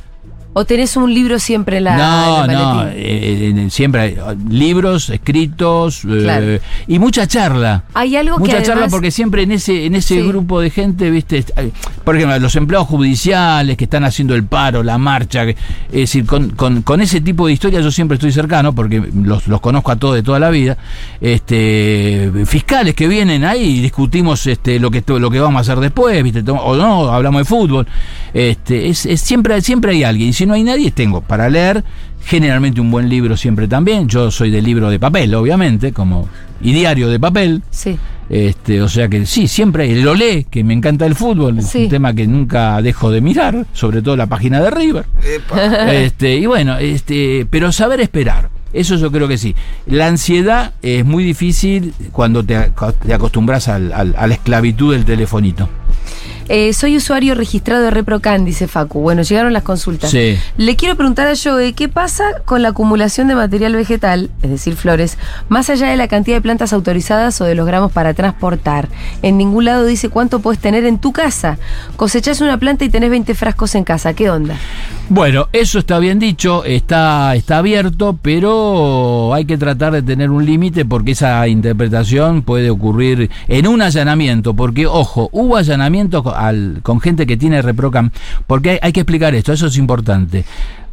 Speaker 1: ¿O tenés un libro siempre en la
Speaker 3: no,
Speaker 1: en
Speaker 3: no, eh, en- siempre hay eh, libros escritos eh, y mucha charla.
Speaker 1: Hay algo que
Speaker 3: Mucha charla
Speaker 1: además-
Speaker 3: porque siempre en ese en ese
Speaker 1: Sí.
Speaker 3: grupo de gente, viste, hay- por ejemplo, los empleados judiciales que están haciendo el paro, la marcha, es decir, con, con- con ese tipo de historias yo siempre estoy cercano porque los, los conozco a todos de toda la vida. Este, fiscales que vienen ahí y discutimos este lo que lo que vamos a hacer después, viste, o no, hablamos de fútbol. Este, es, es siempre siempre hay alguien, si no hay nadie, tengo para leer generalmente un buen libro siempre también. Yo soy de libro de papel, obviamente, como y diario de papel.
Speaker 1: Sí.
Speaker 3: Este, o sea que sí, siempre el olé, que me encanta el fútbol, es un tema que nunca dejo de mirar, sobre todo la página de River.
Speaker 2: Epa.
Speaker 3: Este, y bueno, este, pero saber esperar. Eso yo creo que sí. La ansiedad es muy difícil cuando te, te acostumbras al- al- a la esclavitud del telefonito.
Speaker 1: Eh, soy usuario registrado de ReproCan, dice Facu. Bueno, llegaron las consultas.
Speaker 3: Sí.
Speaker 1: Le quiero preguntar a Joe, ¿qué pasa con la acumulación de material vegetal, es decir, flores, más allá de la cantidad de plantas autorizadas o de los gramos para transportar? En ningún lado dice cuánto puedes tener en tu casa. Cosechás una planta y tenés 20 frascos en casa. ¿Qué onda?
Speaker 3: Bueno, eso está bien dicho, está, está abierto, pero hay que tratar de tener un límite porque esa interpretación puede ocurrir en un allanamiento, porque ojo, hubo allanamientos al- con gente que tiene reprocam, porque hay, hay que explicar esto, eso es importante.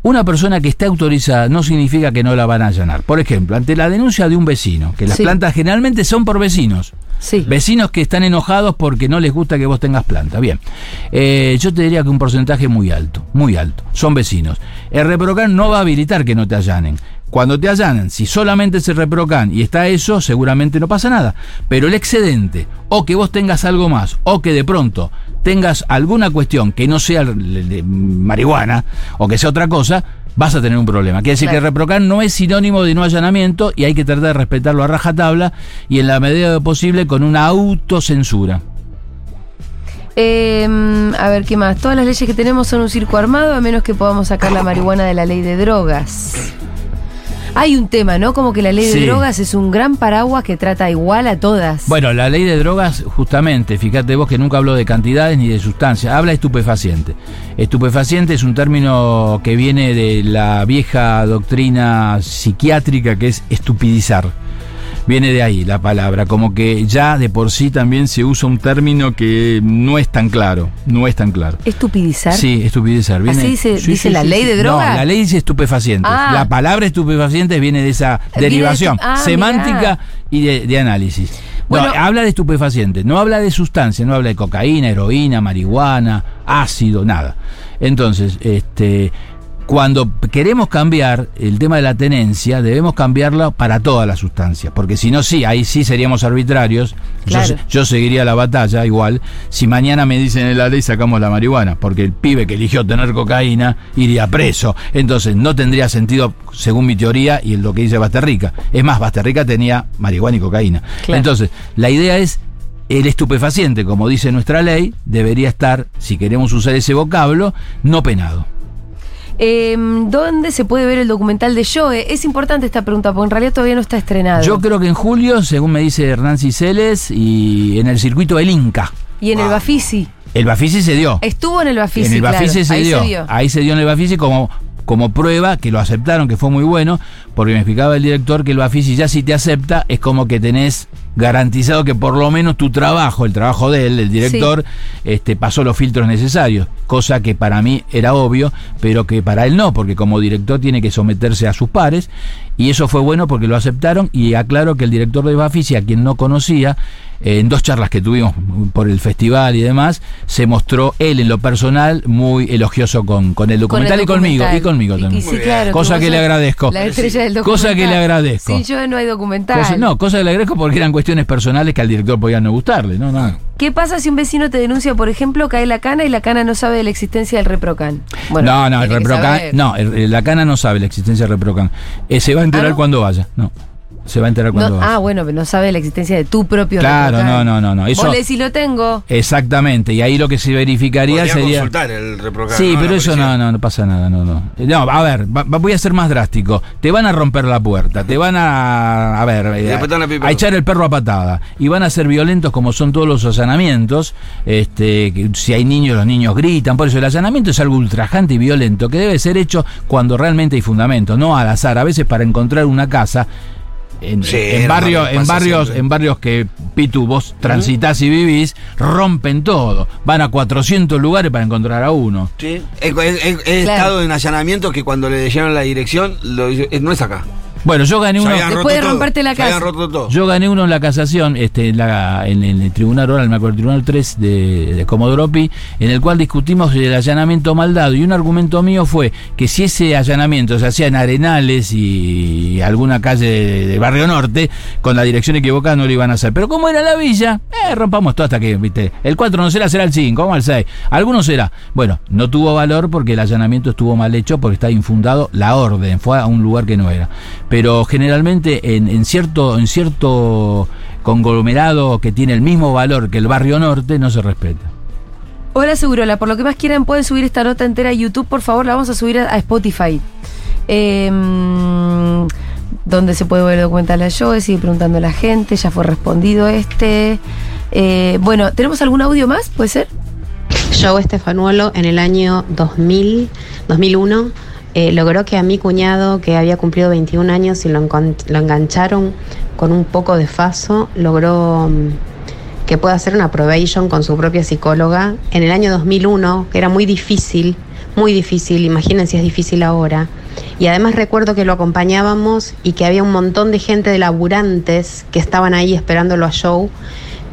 Speaker 3: Una persona que esté autorizada no significa que no la van a allanar. Por ejemplo, ante la denuncia de un vecino, que las
Speaker 1: Sí.
Speaker 3: plantas generalmente son por vecinos,
Speaker 1: Sí.
Speaker 3: Vecinos que están enojados porque no les gusta que vos tengas planta. Bien, Eh, yo te diría que un porcentaje muy alto, muy alto. Son vecinos. El reprocan no va a habilitar que no te allanen. Cuando te allanan, si solamente es el reprocan y está eso, seguramente no pasa nada. Pero el excedente, o que vos tengas algo más, o que de pronto tengas alguna cuestión que no sea de marihuana, o que sea otra cosa, vas a tener un problema. Quiere decir
Speaker 1: Claro.
Speaker 3: que reprocan no es sinónimo de no allanamiento y hay que tratar de respetarlo a rajatabla y en la medida de lo posible con una autocensura.
Speaker 1: Eh, a ver, ¿qué más? Todas las leyes que tenemos son un circo armado, a menos que podamos sacar la marihuana de la ley de drogas. Hay un tema, ¿no? Como que la ley de
Speaker 3: Sí.
Speaker 1: drogas es un gran paraguas que trata igual a todas.
Speaker 3: Bueno, la ley de drogas, justamente, fíjate vos que nunca habló de cantidades ni de sustancias, habla estupefaciente. Estupefaciente es un término que viene de la vieja doctrina psiquiátrica que es estupidizar. Viene de ahí la palabra, como que ya de por sí también se usa un término que no es tan claro, no es tan claro.
Speaker 1: ¿Estupidizar?
Speaker 3: Sí, estupidizar. Viene,
Speaker 1: ¿Así dice-
Speaker 3: Sí,
Speaker 1: dice
Speaker 3: sí,
Speaker 1: la
Speaker 3: sí,
Speaker 1: ley de drogas?
Speaker 3: No, la ley dice estupefacientes.
Speaker 1: Ah.
Speaker 3: La palabra estupefacientes viene de esa
Speaker 1: de
Speaker 3: derivación
Speaker 1: ah,
Speaker 3: semántica
Speaker 1: mirá.
Speaker 3: y de, de análisis.
Speaker 1: Bueno.
Speaker 3: no, habla de estupefacientes, no habla de sustancias, no habla de cocaína, heroína, marihuana, ácido, nada. Entonces, este. Cuando queremos cambiar el tema de la tenencia, debemos cambiarlo para todas las sustancias, porque si no, sí, ahí sí seríamos arbitrarios. Yo
Speaker 1: Claro.
Speaker 3: se- yo seguiría la batalla igual si mañana me dicen en la ley sacamos la marihuana, porque el pibe que eligió tener cocaína iría preso. Entonces no tendría sentido, según mi teoría y lo que dice Basterrica. Es más, Basterrica tenía marihuana y cocaína.
Speaker 1: Claro.
Speaker 3: Entonces, la idea es el estupefaciente, como dice nuestra ley, debería estar, si queremos usar ese vocablo, no penado.
Speaker 1: Eh, ¿Dónde se puede ver el documental de Joe? Es importante esta pregunta, porque en realidad todavía no está estrenado.
Speaker 3: Yo creo que en julio, según me dice Hernán Ciceles, y en el circuito del Inca.
Speaker 1: y en el
Speaker 2: Wow.
Speaker 1: Bafisi.
Speaker 3: El Bafisi se dio.
Speaker 1: Estuvo en el Bafisi.
Speaker 3: en el
Speaker 1: claro.
Speaker 3: Bafisi se,
Speaker 1: Ahí
Speaker 3: dio.
Speaker 1: se dio.
Speaker 3: Ahí se dio en el Bafisi como, como prueba, que lo aceptaron, que fue muy bueno, porque me explicaba el director que el Bafisi ya si te acepta, es como que tenés garantizado que por lo menos tu trabajo, el trabajo de él, el director, este, pasó los filtros necesarios, cosa que para mí era obvio, pero que para él no, porque como director tiene que someterse a sus pares, y eso fue bueno porque lo aceptaron, y aclaro que el director de Bafisi, a quien no conocía, eh, en dos charlas que tuvimos por el festival y demás, se mostró él en lo personal muy elogioso con, con el documental, y conmigo, y conmigo también.
Speaker 1: y sí, claro,
Speaker 3: Cosa que le agradezco.
Speaker 1: La estrella del documental.
Speaker 3: Cosa que le agradezco.
Speaker 1: Sin yo no hay documental.
Speaker 3: Cosa- no, cosa que le agradezco porque eran cuestiones personales que al director podían no gustarle, no, no.
Speaker 1: ¿Qué pasa si un vecino te denuncia, por ejemplo, cae la cana y la cana no sabe de la existencia del reprocan?
Speaker 3: no, no, el Reprocan, no, el- el- la cana no sabe la existencia del Reprocan. Eh, se va a enterar
Speaker 1: ¿Ah, no?
Speaker 3: cuando vaya, no. Se va a enterar cuando
Speaker 1: No, ah, bueno, pero no sabe la existencia de tu propio
Speaker 3: Claro, no, no, no, no, eso-
Speaker 1: Vos le decís, lo tengo.
Speaker 3: Exactamente, y ahí lo que se verificaría
Speaker 2: Podría
Speaker 3: sería.
Speaker 2: consultar el reprocar.
Speaker 3: Sí,
Speaker 2: ¿no?
Speaker 3: pero eso no, no, no pasa nada, no, no. No, a ver, va- voy a ser más drástico. Te van a romper la puerta, te van a, a ver, eh,
Speaker 2: a
Speaker 3: a, echar el perro a patada. Y van a ser violentos como son todos los allanamientos. Este, que si hay niños, los niños gritan. Por eso el allanamiento es algo ultrajante y violento que debe ser hecho cuando realmente hay fundamento, no al azar. A veces para encontrar una casa. En,
Speaker 2: Sí,
Speaker 3: en
Speaker 2: barrio
Speaker 3: en barrios,
Speaker 2: siempre.
Speaker 3: en barrios que Pitu vos transitas y vivís, rompen todo. Van a 400 lugares para encontrar a uno.
Speaker 2: Sí. He, he- he- he
Speaker 1: Claro.
Speaker 2: estado en allanamientos que cuando le dijeron la dirección, lo dice- eh, no es acá.
Speaker 3: Bueno, yo gané uno.
Speaker 1: Después de romperte la casa.
Speaker 2: roto todo.
Speaker 3: Yo gané uno en la casación, este, en, la- en- en el tribunal oral, me acuerdo, el tribunal 3 de, de Comodoro Pi, en el cual discutimos el allanamiento mal dado. Y un argumento mío fue que si ese allanamiento se hacía en Arenales y alguna calle de- del barrio norte, con la dirección equivocada no lo iban a hacer. Pero como era la villa, eh, rompamos todo hasta que, viste, el 4 no será, será el 5, vamos al 6. Alguno será. Bueno, no tuvo valor porque el allanamiento estuvo mal hecho, porque está infundado la orden, fue a un lugar que no era. Pero generalmente en, en cierto, en cierto conglomerado que tiene el mismo valor que el barrio norte, no se respeta.
Speaker 1: Hola Segurola, por lo que más quieran pueden subir esta nota entera a YouTube, por favor, la vamos a subir a, a Spotify. Eh, donde se puede ver el documental de Joe, sigue preguntando a la gente, ya fue respondido este. Eh, bueno, ¿tenemos algún audio más? ¿Puede ser?
Speaker 5: Joe Estefanuolo en el año 2000, 2001 eh, logró que a mi cuñado, que había cumplido 21 años y lo, lo engancharon con un poco de faso, logró mm, que pueda hacer una probation con su propia psicóloga en el año 2001, que era muy difícil, muy difícil, imagínense si es difícil ahora. Y además recuerdo que lo acompañábamos y que había un montón de gente de laburantes que estaban ahí esperándolo a Joe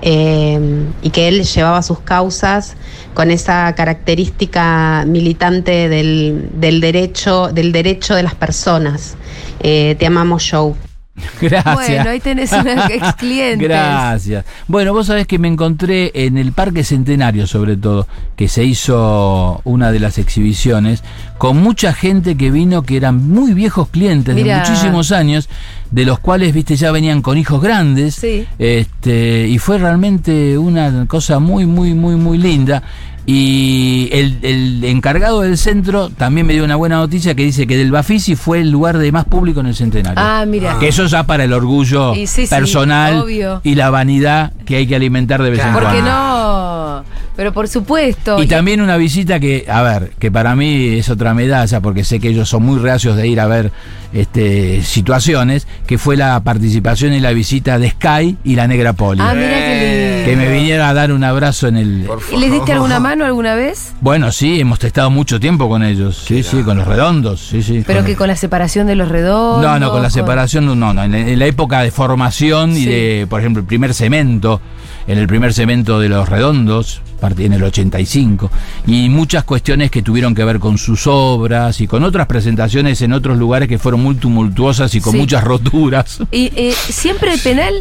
Speaker 5: eh, y que él llevaba sus causas con esa característica militante del, del derecho, del derecho de las personas. Eh, te amamos, Joe.
Speaker 3: Gracias.
Speaker 1: Bueno, ahí tenés una ex cliente.
Speaker 3: Gracias. Bueno, vos sabés que me encontré en el Parque Centenario, sobre todo, que se hizo una de las exhibiciones, con mucha gente que vino que eran muy viejos clientes
Speaker 1: Mirá.
Speaker 3: de muchísimos años, de los cuales, viste, ya venían con hijos grandes.
Speaker 1: Sí.
Speaker 3: Este, y fue realmente una cosa muy, muy, muy, muy linda. Y el, el encargado del centro también me dio una buena noticia que dice que del Bafisi fue el lugar de más público en el centenario.
Speaker 1: Ah, mira.
Speaker 3: Que eso ya para el orgullo
Speaker 1: Y sí,
Speaker 3: personal y la vanidad que hay que alimentar de vez en
Speaker 2: Claro.
Speaker 1: ¿Por qué
Speaker 3: cuando.
Speaker 1: no? Pero por supuesto.
Speaker 3: Y también una visita que, a ver, que para mí es otra medalla, porque sé que ellos son muy reacios de ir a ver este, situaciones, que fue la participación en la visita de Sky y la Negra Poli.
Speaker 1: Ah, mira qué
Speaker 3: que me vinieron a dar un abrazo en el...
Speaker 1: ¿Y les diste alguna mano alguna vez?
Speaker 3: Bueno, sí, hemos estado mucho tiempo con ellos, sí, sí, con los redondos, sí, sí.
Speaker 1: Pero
Speaker 3: con-
Speaker 1: que con la separación de los redondos.
Speaker 3: No, no, con la separación, no, no, en, la- en la época de formación y
Speaker 1: Sí.
Speaker 3: de, por ejemplo, el primer cemento, en el primer cemento de los redondos, part- en el 85, y muchas cuestiones que tuvieron que ver con sus obras y con otras presentaciones en otros lugares que fueron muy tumultuosas y con
Speaker 1: Sí.
Speaker 3: muchas roturas.
Speaker 1: Y eh, siempre penal.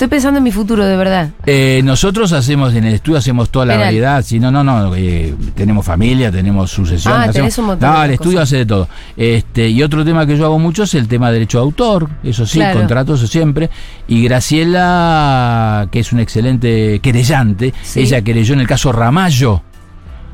Speaker 1: Estoy pensando en mi futuro, de verdad.
Speaker 3: Eh, nosotros hacemos, en el estudio hacemos toda la
Speaker 1: Penal.
Speaker 3: variedad, si no, no, no, eh, tenemos familia, tenemos sucesión.
Speaker 1: Ah,
Speaker 3: hacemos-
Speaker 1: tenés un montón
Speaker 3: No,
Speaker 1: de
Speaker 3: el estudio hace de todo. Este, y otro tema que yo hago mucho es el tema de derecho de autor, eso sí,
Speaker 1: Claro.
Speaker 3: contratos siempre. Y Graciela, que es una excelente querellante,
Speaker 1: Sí.
Speaker 3: ella querelló en el caso Ramallo.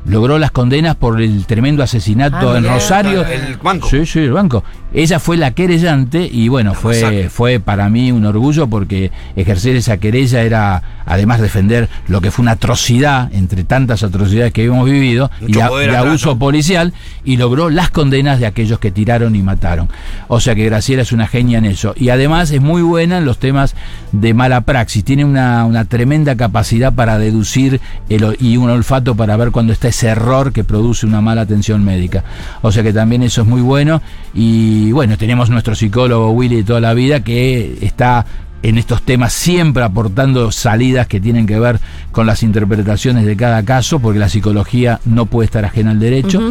Speaker 3: Logró las condenas por el tremendo asesinato
Speaker 1: Ah,
Speaker 3: en. Rosario.
Speaker 2: El banco.
Speaker 3: Sí, sí, el banco. Ella fue la querellante y bueno, fue,
Speaker 2: masacre.
Speaker 3: fue para mí un orgullo porque ejercer esa querella era además defender lo que fue una atrocidad entre tantas atrocidades que hemos vivido
Speaker 2: Mucho
Speaker 3: y, a- y abuso
Speaker 2: ¿no?
Speaker 3: policial y logró las condenas de aquellos que tiraron y mataron. O sea que Graciela es una genia en eso. Y además es muy buena en los temas de mala praxis. Tiene una, una tremenda capacidad para deducir el y un olfato para ver cuando está ese error que produce una mala atención médica. O sea que también eso es muy bueno. Y bueno, tenemos nuestro psicólogo Willy de toda la vida que está en estos temas siempre aportando salidas que tienen que ver con las interpretaciones de cada caso, porque la psicología no puede estar ajena al derecho.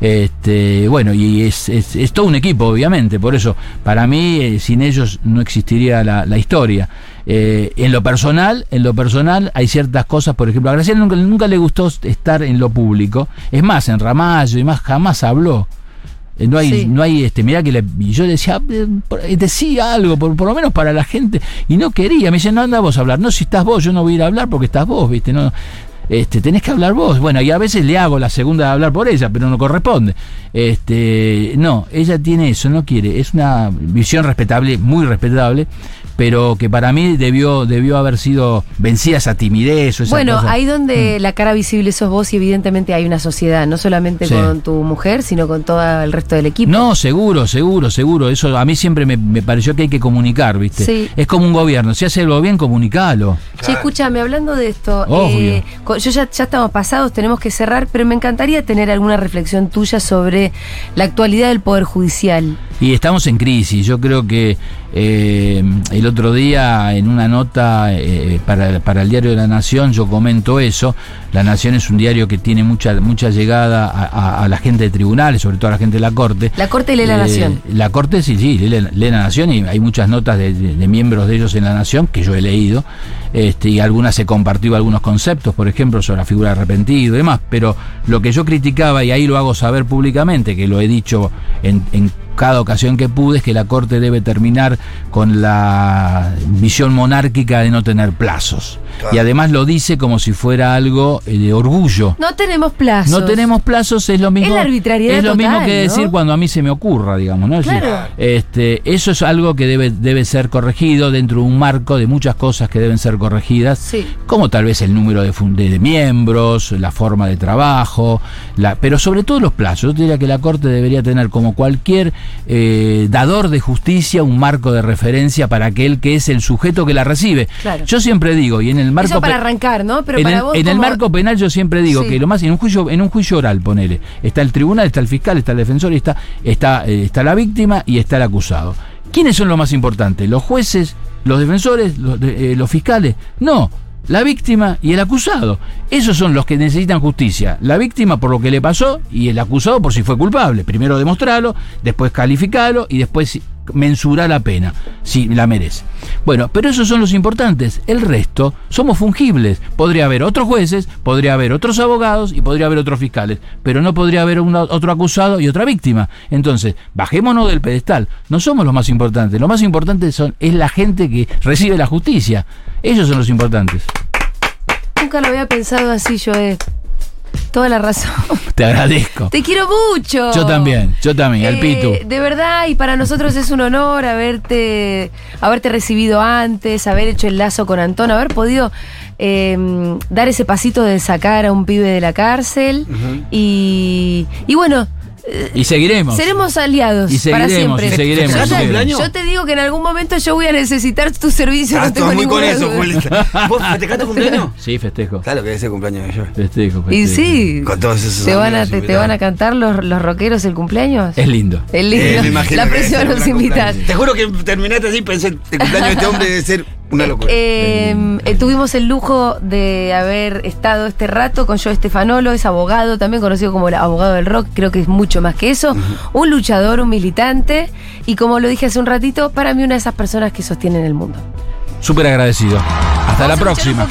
Speaker 3: Este, bueno, y es, es- es todo un equipo, obviamente, por eso, para mí, eh, sin ellos no existiría la, la historia. Eh, en lo personal, en lo personal hay ciertas cosas, por ejemplo, a Graciela nunca, nunca le gustó estar en lo público. Es más, en Ramallo y más, jamás habló. Eh, No hay,
Speaker 1: Sí.
Speaker 3: no hay, este, mirá que le- y yo decía, eh, eh, decía algo, por, por lo menos para la gente, y no quería, me dice, no anda vos a hablar, no, si estás vos, yo no voy a ir a hablar porque estás vos, viste, no, este, tenés que hablar vos, bueno, y a veces le hago la segunda de hablar por ella, pero no corresponde, este, no, ella tiene eso, no quiere, es una visión respetable, muy respetable, pero que para mí debió, debió haber sido vencida esa timidez o esa
Speaker 1: Bueno,
Speaker 3: cosa.
Speaker 1: ahí donde la cara visible sos vos y evidentemente hay una sociedad, no solamente
Speaker 3: Sí.
Speaker 1: con tu mujer, sino con todo el resto del equipo.
Speaker 3: No, seguro, seguro, seguro. Eso a mí siempre me, me pareció que hay que comunicar, ¿viste?
Speaker 1: Sí.
Speaker 3: Es como un gobierno. Si hace algo bien, comunicalo.
Speaker 1: Che, escúchame, hablando de esto,
Speaker 3: Obvio.
Speaker 1: eh, yo ya, ya estamos pasados, tenemos que cerrar, pero me encantaría tener alguna reflexión tuya sobre la actualidad del Poder Judicial.
Speaker 3: Y estamos en crisis. Yo creo que eh, el otro día en una nota eh, para, para el diario de la Nación yo comento eso. La Nación es un diario que tiene mucha mucha llegada a, a- a la gente de tribunales, sobre todo a la gente de la Corte.
Speaker 1: La Corte lee La
Speaker 3: Eh,
Speaker 1: Nación.
Speaker 3: La Corte sí, sí, lee, lee La Nación y hay muchas notas de, de- de miembros de ellos en La Nación que yo he leído. Este, y algunas he compartido algunos conceptos, por ejemplo, sobre la figura de arrepentido y demás. Pero lo que yo criticaba, y ahí lo hago saber públicamente, que lo he dicho en, en cada ocasión que pude, es que la Corte debe terminar con la visión monárquica de no tener plazos.
Speaker 2: Claro.
Speaker 3: Y además lo dice como si fuera algo eh, de orgullo.
Speaker 1: No tenemos plazos.
Speaker 3: No tenemos plazos, es lo mismo.
Speaker 1: Es la arbitrariedad
Speaker 3: es lo
Speaker 1: total,
Speaker 3: mismo que
Speaker 1: ¿no?
Speaker 3: decir cuando a mí se me ocurra, digamos, ¿no? Es decir,
Speaker 1: Claro.
Speaker 3: este, eso es algo que debe, debe ser corregido dentro de un marco de muchas cosas que deben ser corregidas,
Speaker 1: Sí.
Speaker 3: como tal vez el número de, de- de miembros, la forma de trabajo, la, pero sobre todo los plazos. Yo diría que la Corte debería tener como cualquier eh, dador de justicia un marco de referencia para aquel que es el sujeto que la recibe.
Speaker 1: Claro.
Speaker 3: Yo siempre digo, y en el marco
Speaker 1: Eso para arrancar, ¿no? Pero
Speaker 3: en
Speaker 1: para
Speaker 3: el,
Speaker 1: vos
Speaker 3: en el marco penal yo siempre digo
Speaker 1: Sí.
Speaker 3: que lo más en un juicio en un juicio oral ponele está el tribunal está el fiscal está el defensor y está está eh, está la víctima y está el acusado quiénes son los más importantes los jueces los defensores los, eh, los fiscales no la víctima y el acusado. Esos son los que necesitan justicia. La víctima por lo que le pasó y el acusado por si fue culpable. Primero demostrarlo, después calificarlo y después mensurar la pena, si la merece. Bueno, pero esos son los importantes. El resto somos fungibles. Podría haber otros jueces, podría haber otros abogados y podría haber otros fiscales, pero no podría haber otro acusado y otra víctima. Entonces, bajémonos del pedestal. No somos los más importantes. Lo más importante son, es la gente que recibe la justicia. Ellos son los importantes.
Speaker 1: Nunca lo había pensado así, yo Toda la razón.
Speaker 3: Te agradezco.
Speaker 1: Te quiero mucho.
Speaker 3: Yo también, yo también, al
Speaker 1: Eh,
Speaker 3: Pitu.
Speaker 1: De verdad, y para nosotros es un honor haberte, haberte recibido antes, haber hecho el lazo con Antón, haber podido eh, dar ese pasito de sacar a un pibe de la cárcel. y, y bueno,
Speaker 3: Y seguiremos.
Speaker 1: seremos aliaos
Speaker 3: Y
Speaker 1: para
Speaker 3: seguiremos,
Speaker 1: siempre.
Speaker 3: y seguiremos.
Speaker 2: ¿Festejaste
Speaker 3: y?
Speaker 1: Yo te digo que en algún momento yo voy a necesitar tu servicio.
Speaker 2: Ah,
Speaker 1: no tengo
Speaker 2: muy con eso. ¿Vos festejaste tu cumpleaños?
Speaker 3: Sí, festejo.
Speaker 2: Claro que es el cumpleaños de yo.
Speaker 3: Festejo,
Speaker 1: Y
Speaker 3: festejo.
Speaker 1: sí.
Speaker 2: Con todos esos
Speaker 1: ¿Te van, a, te, van a cantar los, los rockeros el cumpleaños?
Speaker 3: Es lindo.
Speaker 1: Es lindo.
Speaker 2: Eh, me imagino
Speaker 1: la
Speaker 2: gran
Speaker 1: invitas.
Speaker 2: cumpleaños. Te juro que terminaste así, pensé, el cumpleaños de este hombre debe ser una locura.
Speaker 1: Eh, eh, tuvimos el lujo de haber estado este rato con Joe Estefanolo, es abogado, también conocido como el abogado del rock, creo que es mucho más que eso, un luchador, un militante y como lo dije hace un ratito, para mí una de esas personas que sostienen el mundo.
Speaker 3: Súper agradecido. Hasta
Speaker 1: Vamos
Speaker 3: la próxima.